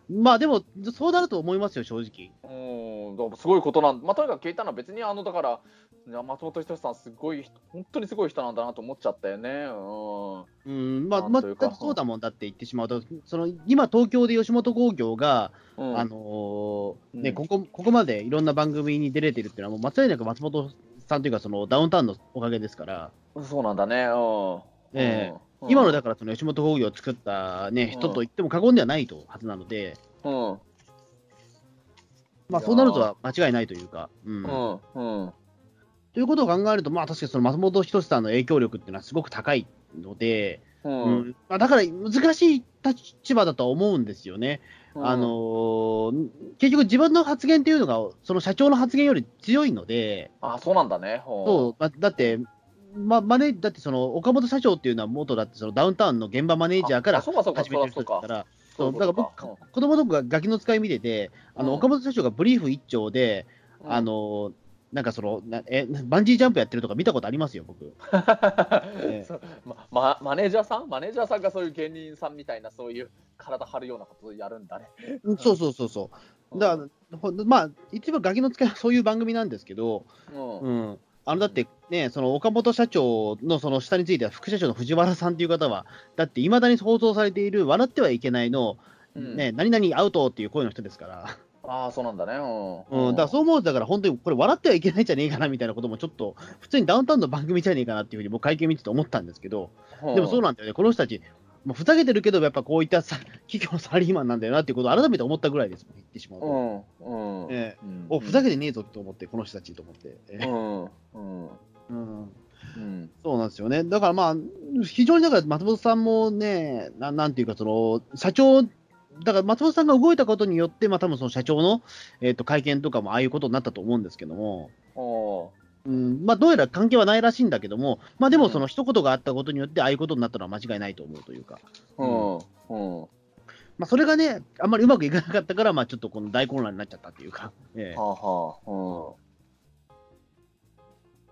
Speaker 2: まあでも、そうなると思いますよ、正直。
Speaker 3: うん、すごいことなんまあ、とにかく聞いたのは別にあのだからいや松本人志さんすごい人本当にすごい人なんだなと思っちゃったよね。うん。
Speaker 2: うん、まあ、全くそうだもんだって言ってしまう。と、その今、東京で吉本興業が、
Speaker 3: うん、
Speaker 2: あのーね
Speaker 3: うん。
Speaker 2: ここ、ここまでいろんな番組に出れてるっていうのは、もう間違いなく松本さんというか、そのダウンタウンのおかげですから、
Speaker 3: そうなんだね。うん。
Speaker 2: え。
Speaker 3: うん。
Speaker 2: 今のだから、その吉本興業を作った、ね、人と言っても過言ではないとはずなので、
Speaker 3: うん。
Speaker 2: まあ、そうなるとは間違いないというか。うん。
Speaker 3: うん。うん
Speaker 2: ということを考えると、まあ、確かにその松本人志さんの影響力っていうのはすごく高いので、
Speaker 3: う
Speaker 2: うん。んまあ、だから難しい立場だとは思うんですよね。あのー結局、自分の発言っていうのが、その社長の発言より強いので、
Speaker 3: あそうなんだね。う。ん
Speaker 2: そう。まだって、まマネだってその岡本社長っていうのは、元だってそのダウンタウンの現場マネージャーから
Speaker 3: あそうかそうか
Speaker 2: 始めてる人
Speaker 3: そうか
Speaker 2: だから、
Speaker 3: そ
Speaker 2: そううだから僕、子供の頃がガキの使い見てて、あの
Speaker 3: うん。
Speaker 2: 岡本社長がブリーフ一丁で、
Speaker 3: うん。
Speaker 2: あのなんかそのなえ、バンジージャンプやってるとか見たことありますよ、僕。え
Speaker 3: ままマネージャーさん？マネージャーさんがそういう芸人さんみたいなそういう体張るようなことをやるんだね。
Speaker 2: そうそうそうそう。だから、ほんまあ、一番ガキの使いはそういう番組なんですけど、
Speaker 3: うん
Speaker 2: うん。あのだってね、その岡本社長のその下については、副社長の藤原さんという方は、だっていまだに放送されている、笑ってはいけないの、
Speaker 3: うん
Speaker 2: ね、何々アウトっていう声の人ですから、
Speaker 3: ああそうなんだね。うん。
Speaker 2: うん、だからそう思うと、だから本当にこれ、笑ってはいけないんじゃねえかなみたいなことも、ちょっと、普通にダウンタウンの番組じゃねえかなっていうふうに、僕、会見見てて思ったんですけど、でもそうなんだよね、この人たち、もうふざけてるけど、やっぱこういったさ企業のサラリーマンなんだよなっていうことを改めて思ったぐらいですもん、言ってしまうと。
Speaker 3: うん。うん
Speaker 2: え。
Speaker 3: うん。
Speaker 2: おふざけてねえぞと思って、この人たちと思って。え
Speaker 3: うん。うん。
Speaker 2: うん。
Speaker 3: うん。
Speaker 2: そうなんですよね。だからまあ、非常にだから松本さんもね、ななんていうか、その、社長、だから松本さんが動いたことによって、まあ多分その社長の、えっと会見とかもああいうことになったと思うんですけども、
Speaker 3: お
Speaker 2: うん、まあどうやら関係はないらしいんだけども、まあでもその一言があったことによって、ああいうことになったのは間違いないと思うというか、
Speaker 3: うん。うん。
Speaker 2: まあそれがね、あんまりうまくいかなかったから、まあちょっとこの大混乱になっちゃったっていうか、ええ。
Speaker 3: はあはあ。う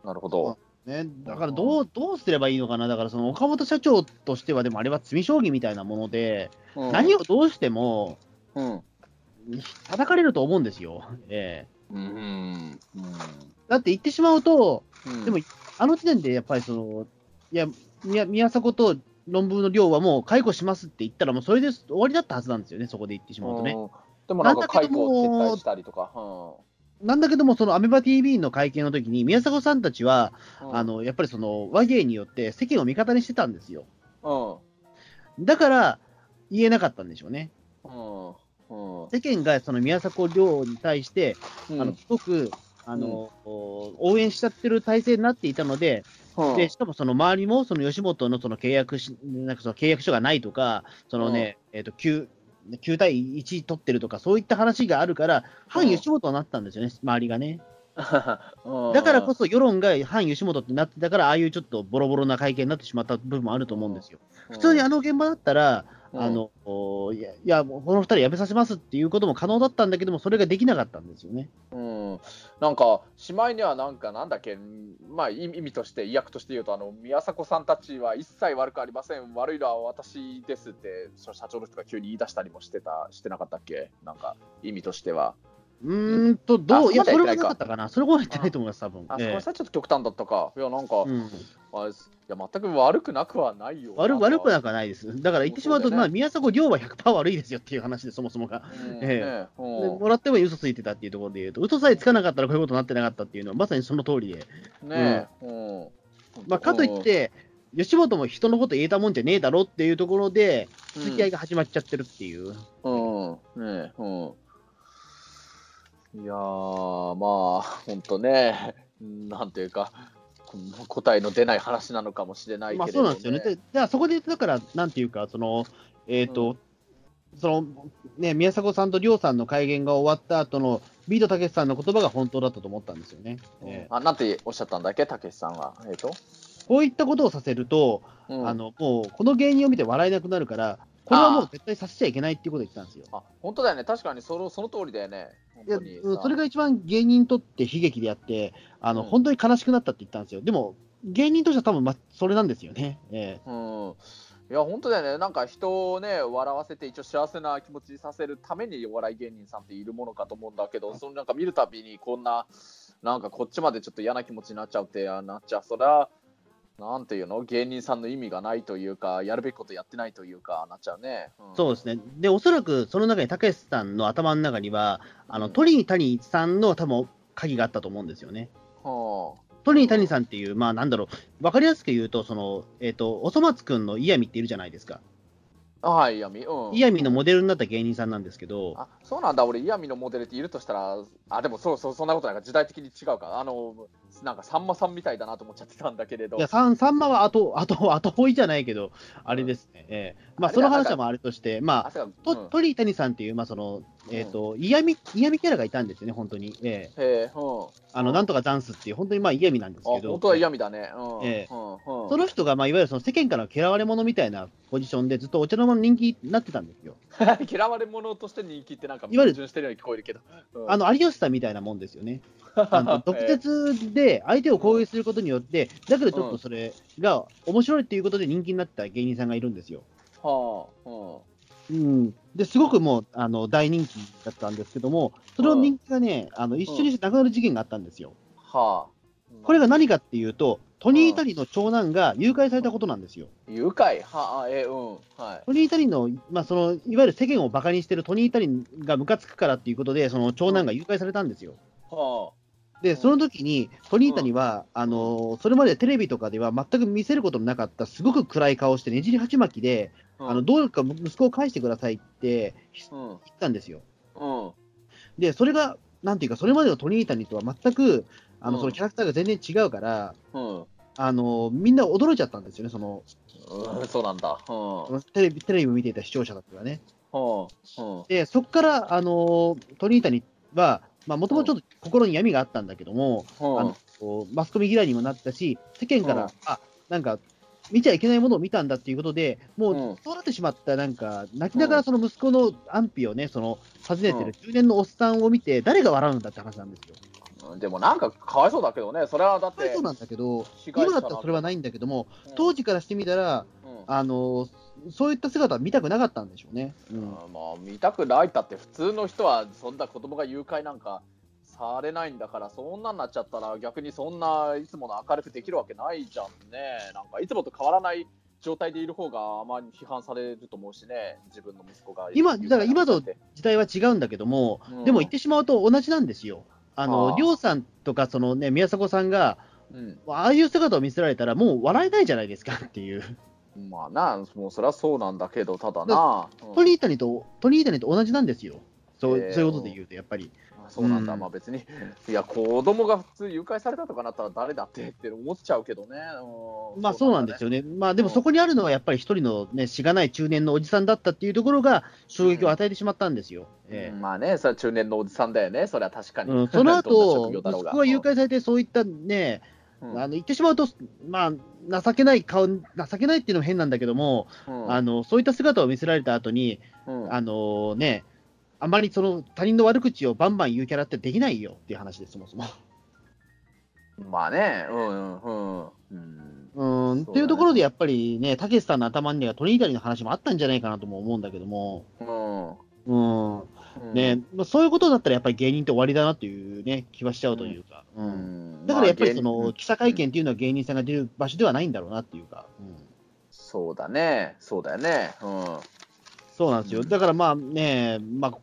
Speaker 3: ん。なるほど。
Speaker 2: ね、だからどうどうすればいいのかな、だからその岡本社長としては、でもあれは詰将棋みたいなもので、
Speaker 3: うん。
Speaker 2: 何をどうしても、
Speaker 3: うん。
Speaker 2: 叩かれると思うんですよ。ええ。
Speaker 3: うんうん。
Speaker 2: だって言ってしまうと、
Speaker 3: うん。
Speaker 2: でもあの時点でやっぱりその、いや、宮宮迫と論文の量はもう解雇しますって言ったら、もうそれで終わりだったはずなんですよね、そこで言ってしまうとね。
Speaker 3: うん。でもなんか解雇を撤退したりとか。
Speaker 2: なんだけども、そのアメバ TV の会見の時に、宮迫さんたちは、
Speaker 3: うん。
Speaker 2: あのやっぱりその和芸によって世間を味方にしてたんですよ。
Speaker 3: うん。
Speaker 2: だから、言えなかったんでしょうね。
Speaker 3: うん。うん。
Speaker 2: 世間がその宮迫亮に対して、
Speaker 3: うん。
Speaker 2: あのすごくあの、応援しちゃってる体制になっていたので、
Speaker 3: うん。
Speaker 2: でしかもその周りもその吉本のその契約しなんかその契約書がないとか、そのねえー、と 9, 9対1取ってるとか、そういった話があるから、反吉本になったんですよね、周りがね。
Speaker 3: うん
Speaker 2: だからこそ世論が反吉本ってなってたから、ああいうちょっとボロボロな会見になってしまった部分もあると思うんですよ。普通にあの現場だったら、あの、いや、いやこの二人辞めさせますっていうことも可能だったんだけども、それができなかったんですよね。
Speaker 3: うん、なんか、しまいにはなんか、なんだっけ、まあ、意味として、意訳として言うと、あの宮迫さんたちは一切悪くありません、悪いのは私ですって、その社長の人が急に言い出したりもしてた、してなかったっけ、なんか、意味としては。
Speaker 2: うーんと、ど
Speaker 3: あ
Speaker 2: う、いや、それは
Speaker 3: ないか
Speaker 2: ったかな。それは言ってないと思います、多分。
Speaker 3: あ、そ
Speaker 2: ええ
Speaker 3: こはちょっと極端だったか。いや、なんか、
Speaker 2: うん、
Speaker 3: あいや全く悪くなくはないよ。
Speaker 2: 悪悪くなく
Speaker 3: は
Speaker 2: はないです。だから言ってしまうと、まあ、宮迫亮は100%悪いですよっていう話で、そもそもが。えでもらっても嘘ついてたっていうところで言うと、嘘さえつかなかったらこういうことになってなかったっていうのは、まさにその通りで。
Speaker 3: ねえ、うん
Speaker 2: まあ、かといっ、て、吉本も人のこと言えたもんじゃねえだろっていうところで、
Speaker 3: うん
Speaker 2: 付き合いが始まっちゃってるっていう。
Speaker 3: うん、ねえ、うん。いやー、まあ、ほんとね、なんていうか、答えの出ない話なのかもしれない
Speaker 2: まあ
Speaker 3: けれど、ね。
Speaker 2: そうなんですよね。で、じゃあそこで、だから、なんていうか、その、えっ、と、その、ね、宮迫さんと亮さんの会見が終わった後の、ビートたけしさんの言葉が本当だったと思ったんですよね。ええ
Speaker 3: あなんておっしゃったんだっけ、たけしさんは。えっ、と、
Speaker 2: こういったことをさせると、
Speaker 3: うん。
Speaker 2: あの、もう、この芸人を見て笑えなくなるから、これはもう絶対させちゃいけないっていうことを言ってたんですよ。
Speaker 3: あ本当だよね、確かにそのその通りだよね。
Speaker 2: いやそれが一番芸人にとって悲劇であって、あの、
Speaker 3: うん
Speaker 2: 本当に悲しくなったって言ったんですよ。でも、芸人としては多分、ま、それなんですよね。ええ
Speaker 3: うんいや、本当だよね、なんか人をね、笑わせて、一応幸せな気持ちにさせるためにお笑い芸人さんっているものかと思うんだけど、そのなんか見るたびに、こんな、なんかこっちまでちょっと嫌な気持ちになっちゃうって、あなっちゃう、それは、なんていうの、芸人さんの意味がないというか、やるべきことやってないというか、なっちゃうね。うん
Speaker 2: そうですね。で、おそらくその中に、たけしさんの頭の中には、あの、
Speaker 3: うん
Speaker 2: 鳥居谷さんの多分、鍵があったと思うんですよね。
Speaker 3: は
Speaker 2: 鳥居谷さんっていう、まあなんだろう、わかりやすく言うと、その、えっ、と、おそ松くんのイヤミっているじゃないですか。
Speaker 3: あ、はい、闇。うん。
Speaker 2: イヤミのモデルになった芸人さんなんですけど、
Speaker 3: あそうなんだ、俺、イヤミのモデルっているとしたら、あ、でもそうそう、そんなことないから、時代的に違うか。あの、なんか、さんまさんみたいだなと思っちゃってたんだけれど。
Speaker 2: いや、さん、さんまは後、後、後追いじゃないけど、あれですね。ええまあ、その話はまああれとして、まあ、
Speaker 3: あ
Speaker 2: と
Speaker 3: うん
Speaker 2: 鳥居谷さんっていう、まあ、その、えっ、と、嫌味、嫌味キャラがいたんですよね、本当に。ええ
Speaker 3: へえ、うん。
Speaker 2: あの、なんとかダンスっていう、本当にまあ嫌味なんです
Speaker 3: あ、
Speaker 2: けど、
Speaker 3: 本当は嫌味だね。うん。
Speaker 2: え
Speaker 3: んうん
Speaker 2: その人が、まあ、いわゆるその世間からの嫌われ者みたいなポジションで、ずっとお茶の間の人気になってたんですよ。
Speaker 3: 嫌われ者として人気ってなんか
Speaker 2: いわゆる
Speaker 3: 矛盾してるように聞こえるけど。うん
Speaker 2: あの、有吉さんみたいなもんですよね。あの毒舌で相手を攻撃することによって、だけどちょっとそれが面白いっていうことで人気になった芸人さんがいるんですよ。
Speaker 3: はあ、うん。
Speaker 2: うん、ですごくもうあの大人気だったんですけども、その人気がね、あの一緒にして亡くなる事件があったんですよ。
Speaker 3: はあ。
Speaker 2: これが何かっていうと、トニー・タリの長男が誘拐されたことなんですよ。
Speaker 3: 誘拐？はあ、え、うん。はい。
Speaker 2: トニー・タリの、まあ、そのいわゆる世間をバカにしてるトニー・タリがムカつくからっていうことで、その長男が誘拐されたんですよ。
Speaker 3: は
Speaker 2: で、その時に、トニータニは、あのそれまでテレビとかでは全く見せることのなかった、すごく暗い顔して、ねじり鉢巻きで、
Speaker 3: あ。
Speaker 2: あのどうか息子を返してくださいって
Speaker 3: うん。
Speaker 2: 言ったんですよ。
Speaker 3: うん。
Speaker 2: で、それが、なんていうか、それまでのトニータニとは全く、あの
Speaker 3: うん
Speaker 2: そのキャラクターが全然違うから、
Speaker 3: うん。
Speaker 2: あのみんな驚いちゃったんですよね、その
Speaker 3: うん、そうなんだ。うん。
Speaker 2: テレビテレビを見ていた視聴者たちはね。
Speaker 3: うん。うん。
Speaker 2: で、そこから、あのトニータニは、もともとちょっと心に闇があったんだけども、あのマスコミ嫌いにもなったし、世間から、
Speaker 3: うん。
Speaker 2: あなんか、見ちゃいけないものを見たんだっていうことで、もう、
Speaker 3: うん。
Speaker 2: そうなってしまった、なんか、泣きながらその息子の安否をね、その、訪ねてる中年のおっさんを見て、誰が笑うんだって話なんですよ。
Speaker 3: うん。でもなんかかわいそうだけどね、それはだって
Speaker 2: そう、なんだけど、今だったらそれはないんだけども、
Speaker 3: うん。
Speaker 2: 当時からしてみたら、
Speaker 3: うん
Speaker 2: あの、そういった姿は見たくなかったんでしょうね。うん。
Speaker 3: まあ見たくないったって普通の人はそんな子供が誘拐なんかされないんだからそんなんなっちゃったら逆にそんないつもの明るくできるわけないじゃんね。なんかいつもと変わらない状態でいる方があまり批判されると思うしね自分の息子が
Speaker 2: 今だから今と時代は違うんだけども、
Speaker 3: うん。
Speaker 2: でも言ってしまうと同じなんですよ。あ
Speaker 3: あ
Speaker 2: の、
Speaker 3: あ
Speaker 2: りょうさんとか、そのね、宮迫さんが、
Speaker 3: うん。
Speaker 2: ああいう姿を見せられたら、もう笑えないじゃないですかっていう。
Speaker 3: まあなもうそりゃそうなんだけどただな、うん
Speaker 2: トニータニと、トニータニと同じなんですよ。そう,、
Speaker 3: えー
Speaker 2: そういうことで言うと、やっぱり。
Speaker 3: あそうなんだ、
Speaker 2: うん
Speaker 3: まあ別に、いや、子供が普通誘拐されたとかなったら誰だってって思っちゃうけどね。うん
Speaker 2: まあそうなんです
Speaker 3: よ。
Speaker 2: よね。まあでもそこにあるのはやっぱり一人のね、しがない中年のおじさんだったっていうところが衝撃を与えてしまったんですよ。え
Speaker 3: まあね、それは中年のおじさんだよね、それは確かに。
Speaker 2: うん、その後、
Speaker 3: 職業だろうが
Speaker 2: 息子が誘拐されて、そういったね、
Speaker 3: うん。
Speaker 2: あの言ってしまうと、まあ、情けない顔、情けないっていうのも変なんだけども、
Speaker 3: うん。
Speaker 2: あのそういった姿を見せられた後に、
Speaker 3: うん。
Speaker 2: あのね、あまりその他人の悪口をバンバン言うキャラってできないよっていう話です、そもそも。
Speaker 3: まあね、うんうんうん。うん。
Speaker 2: っていうところでやっぱりね、たけしさんの頭にはトリニダリの話もあったんじゃないかなとも思うんだけども、
Speaker 3: うん。
Speaker 2: うんね。まあ、そういうことだったらやっぱり芸人って終わりだなっていうね、気はしちゃうというか、う
Speaker 3: うん。ん。
Speaker 2: だからやっぱりそ
Speaker 3: まあ
Speaker 2: の記者会見っていうのは芸人さんが出る場所ではないんだろうなっていうか、うん。
Speaker 3: そうだね、そうだよね。うん。
Speaker 2: そうなんですよ、
Speaker 3: うん。
Speaker 2: だからまあね、まあ、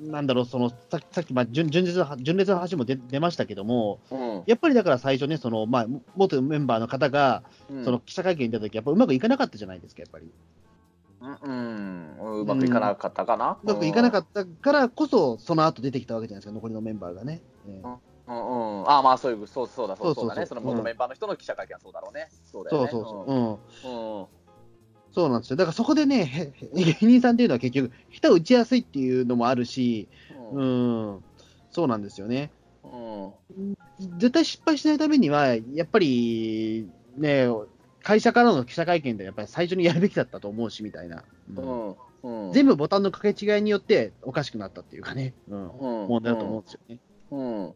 Speaker 2: なんだろう、そのささっき、まあ、純純烈の純烈の話も出出ましたけども、
Speaker 3: うん。
Speaker 2: やっぱりだから最初ね、そのまあ、元メンバーの方が、
Speaker 3: うん。
Speaker 2: その記者会見に出た時やっぱうまくいかなかったじゃないですか、やっぱり。
Speaker 3: うんうん、うまくいかなかったかな。
Speaker 2: うまくいかなか
Speaker 3: っ
Speaker 2: ったからこそ、その後出てきたわけじゃないですか、残りのメンバーがね。
Speaker 3: うんうん、ああまあそういうそうそうだそう
Speaker 2: そう
Speaker 3: だね。その元メンバーの人の記者会見はそうだろうね。そうだよね。
Speaker 2: そうそうそう、うん、
Speaker 3: うん。うん
Speaker 2: そうなんですよ。だからそこでね、へ芸人さんっていうのは結局、下手打ちやすいっていうのもあるし、
Speaker 3: う
Speaker 2: うんん、そうなんですよね。
Speaker 3: うん
Speaker 2: 絶対失敗しないためには、やっぱりね、会社からの記者会見でやっぱり最初にやるべきだったと思うしみたいな、うん。
Speaker 3: うん。うん。
Speaker 2: 全部ボタンの掛け違いによっておかしくなったっていうかね、うん、
Speaker 3: うん。
Speaker 2: 問題だと思うんですよね。
Speaker 3: うん。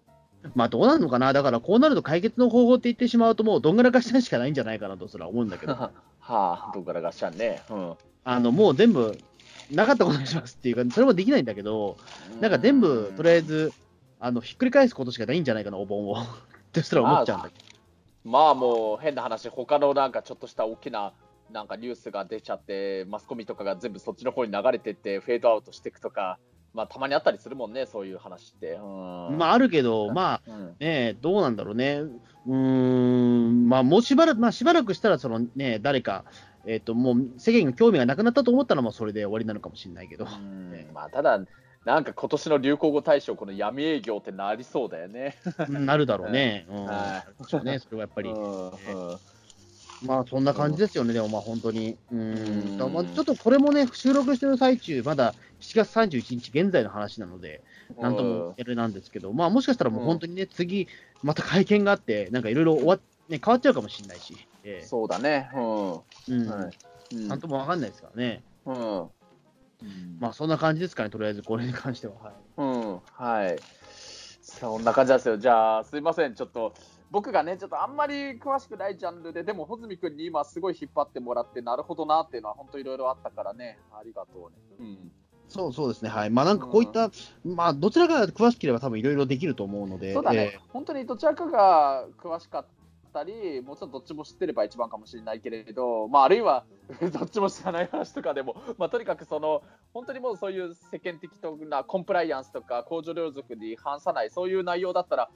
Speaker 2: まあどうなるのかな、だからこうなると解決の方法って言ってしまうと、もうどんがらがしたしかないんじゃないかなとすら思うんだけど、
Speaker 3: はあ、どっからがっしゃんね。うん。
Speaker 2: あのもう全部なかったことにしますっていうか、それもできないんだけど、なんか全部とりあえずあのひっくり返すことしかないんじゃないかな、お盆を。ってすら思っちゃうんだけど。
Speaker 3: まあもう変な話、他のなんかちょっとした大きななんかニュースが出ちゃって、マスコミとかが全部そっちの方に流れてって、フェードアウトしていくとか、まあたまにあったりするもんね、そういう話って。うん
Speaker 2: まああるけど、まあ
Speaker 3: うん
Speaker 2: ねえ、どうなんだろうね。うーん、まあもうしばらく、まあしばらくしたら、そのね、誰か、えっ、と、もう世間が興味がなくなったと思ったら、もうそれで終わりなのかもしれないけど。
Speaker 3: うん
Speaker 2: ね
Speaker 3: まあただ、なんか今年の流行語大賞、この闇営業ってなりそうだよね。
Speaker 2: うんなるだろうね。うん。
Speaker 3: はい。
Speaker 2: なるでしょうね、それはやっぱり。まあそんな感じですよね、でもまあ本当に。う
Speaker 3: うん。
Speaker 2: ちょっとこれもね、収録してる最中、まだ7月31日現在の話なので、なんともあれなんですけど、まあもしかしたらもう本当にね、次、また会見があって、なんかいろいろ終わっ、ね、変わっちゃうかもしれないし、ええ。
Speaker 3: そうだね。うん。うん。
Speaker 2: なんともわかんないですからね。
Speaker 3: うん
Speaker 2: まあそんな感じですかね、とりあえずこれに関しては。はい
Speaker 3: うん、はい。そんな感じなんですよ。じゃあ、すいません。ちょっと、僕がね、ちょっとあんまり詳しくないジャンルで、でも、穂積君に今すごい引っ張ってもらって、なるほどなっていうのは、本当いろいろあったからね。ありがとうね。うん。
Speaker 2: そうそうですね、はい。まあなんかこういった、まあどちらかが詳しければ多分いろいろできると思うので、
Speaker 3: そうだね、
Speaker 2: え
Speaker 3: 本当にどちらかが詳しかったり、もちろんどっちも知ってれば一番かもしれないけれど、まあ、あるいは どっちも知らない話とかでも、まあ、とにかくその本当にもうそういう世間的なコンプライアンスとか、公序良俗に反さない、そういう内容だったら、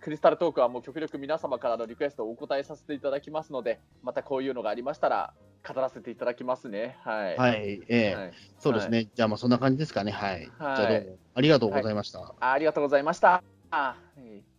Speaker 3: クリスタルトークはもう極力皆様からのリクエストをお答えさせていただきますので、またこういうのがありましたら、語らせていただきますね。はい。
Speaker 2: えはい、ええ
Speaker 3: はい
Speaker 2: そうですね、じゃあまあそんな感じですかね、はい。
Speaker 3: はい
Speaker 2: じゃあどうもありがとうございました。
Speaker 3: ありがとうございました。はい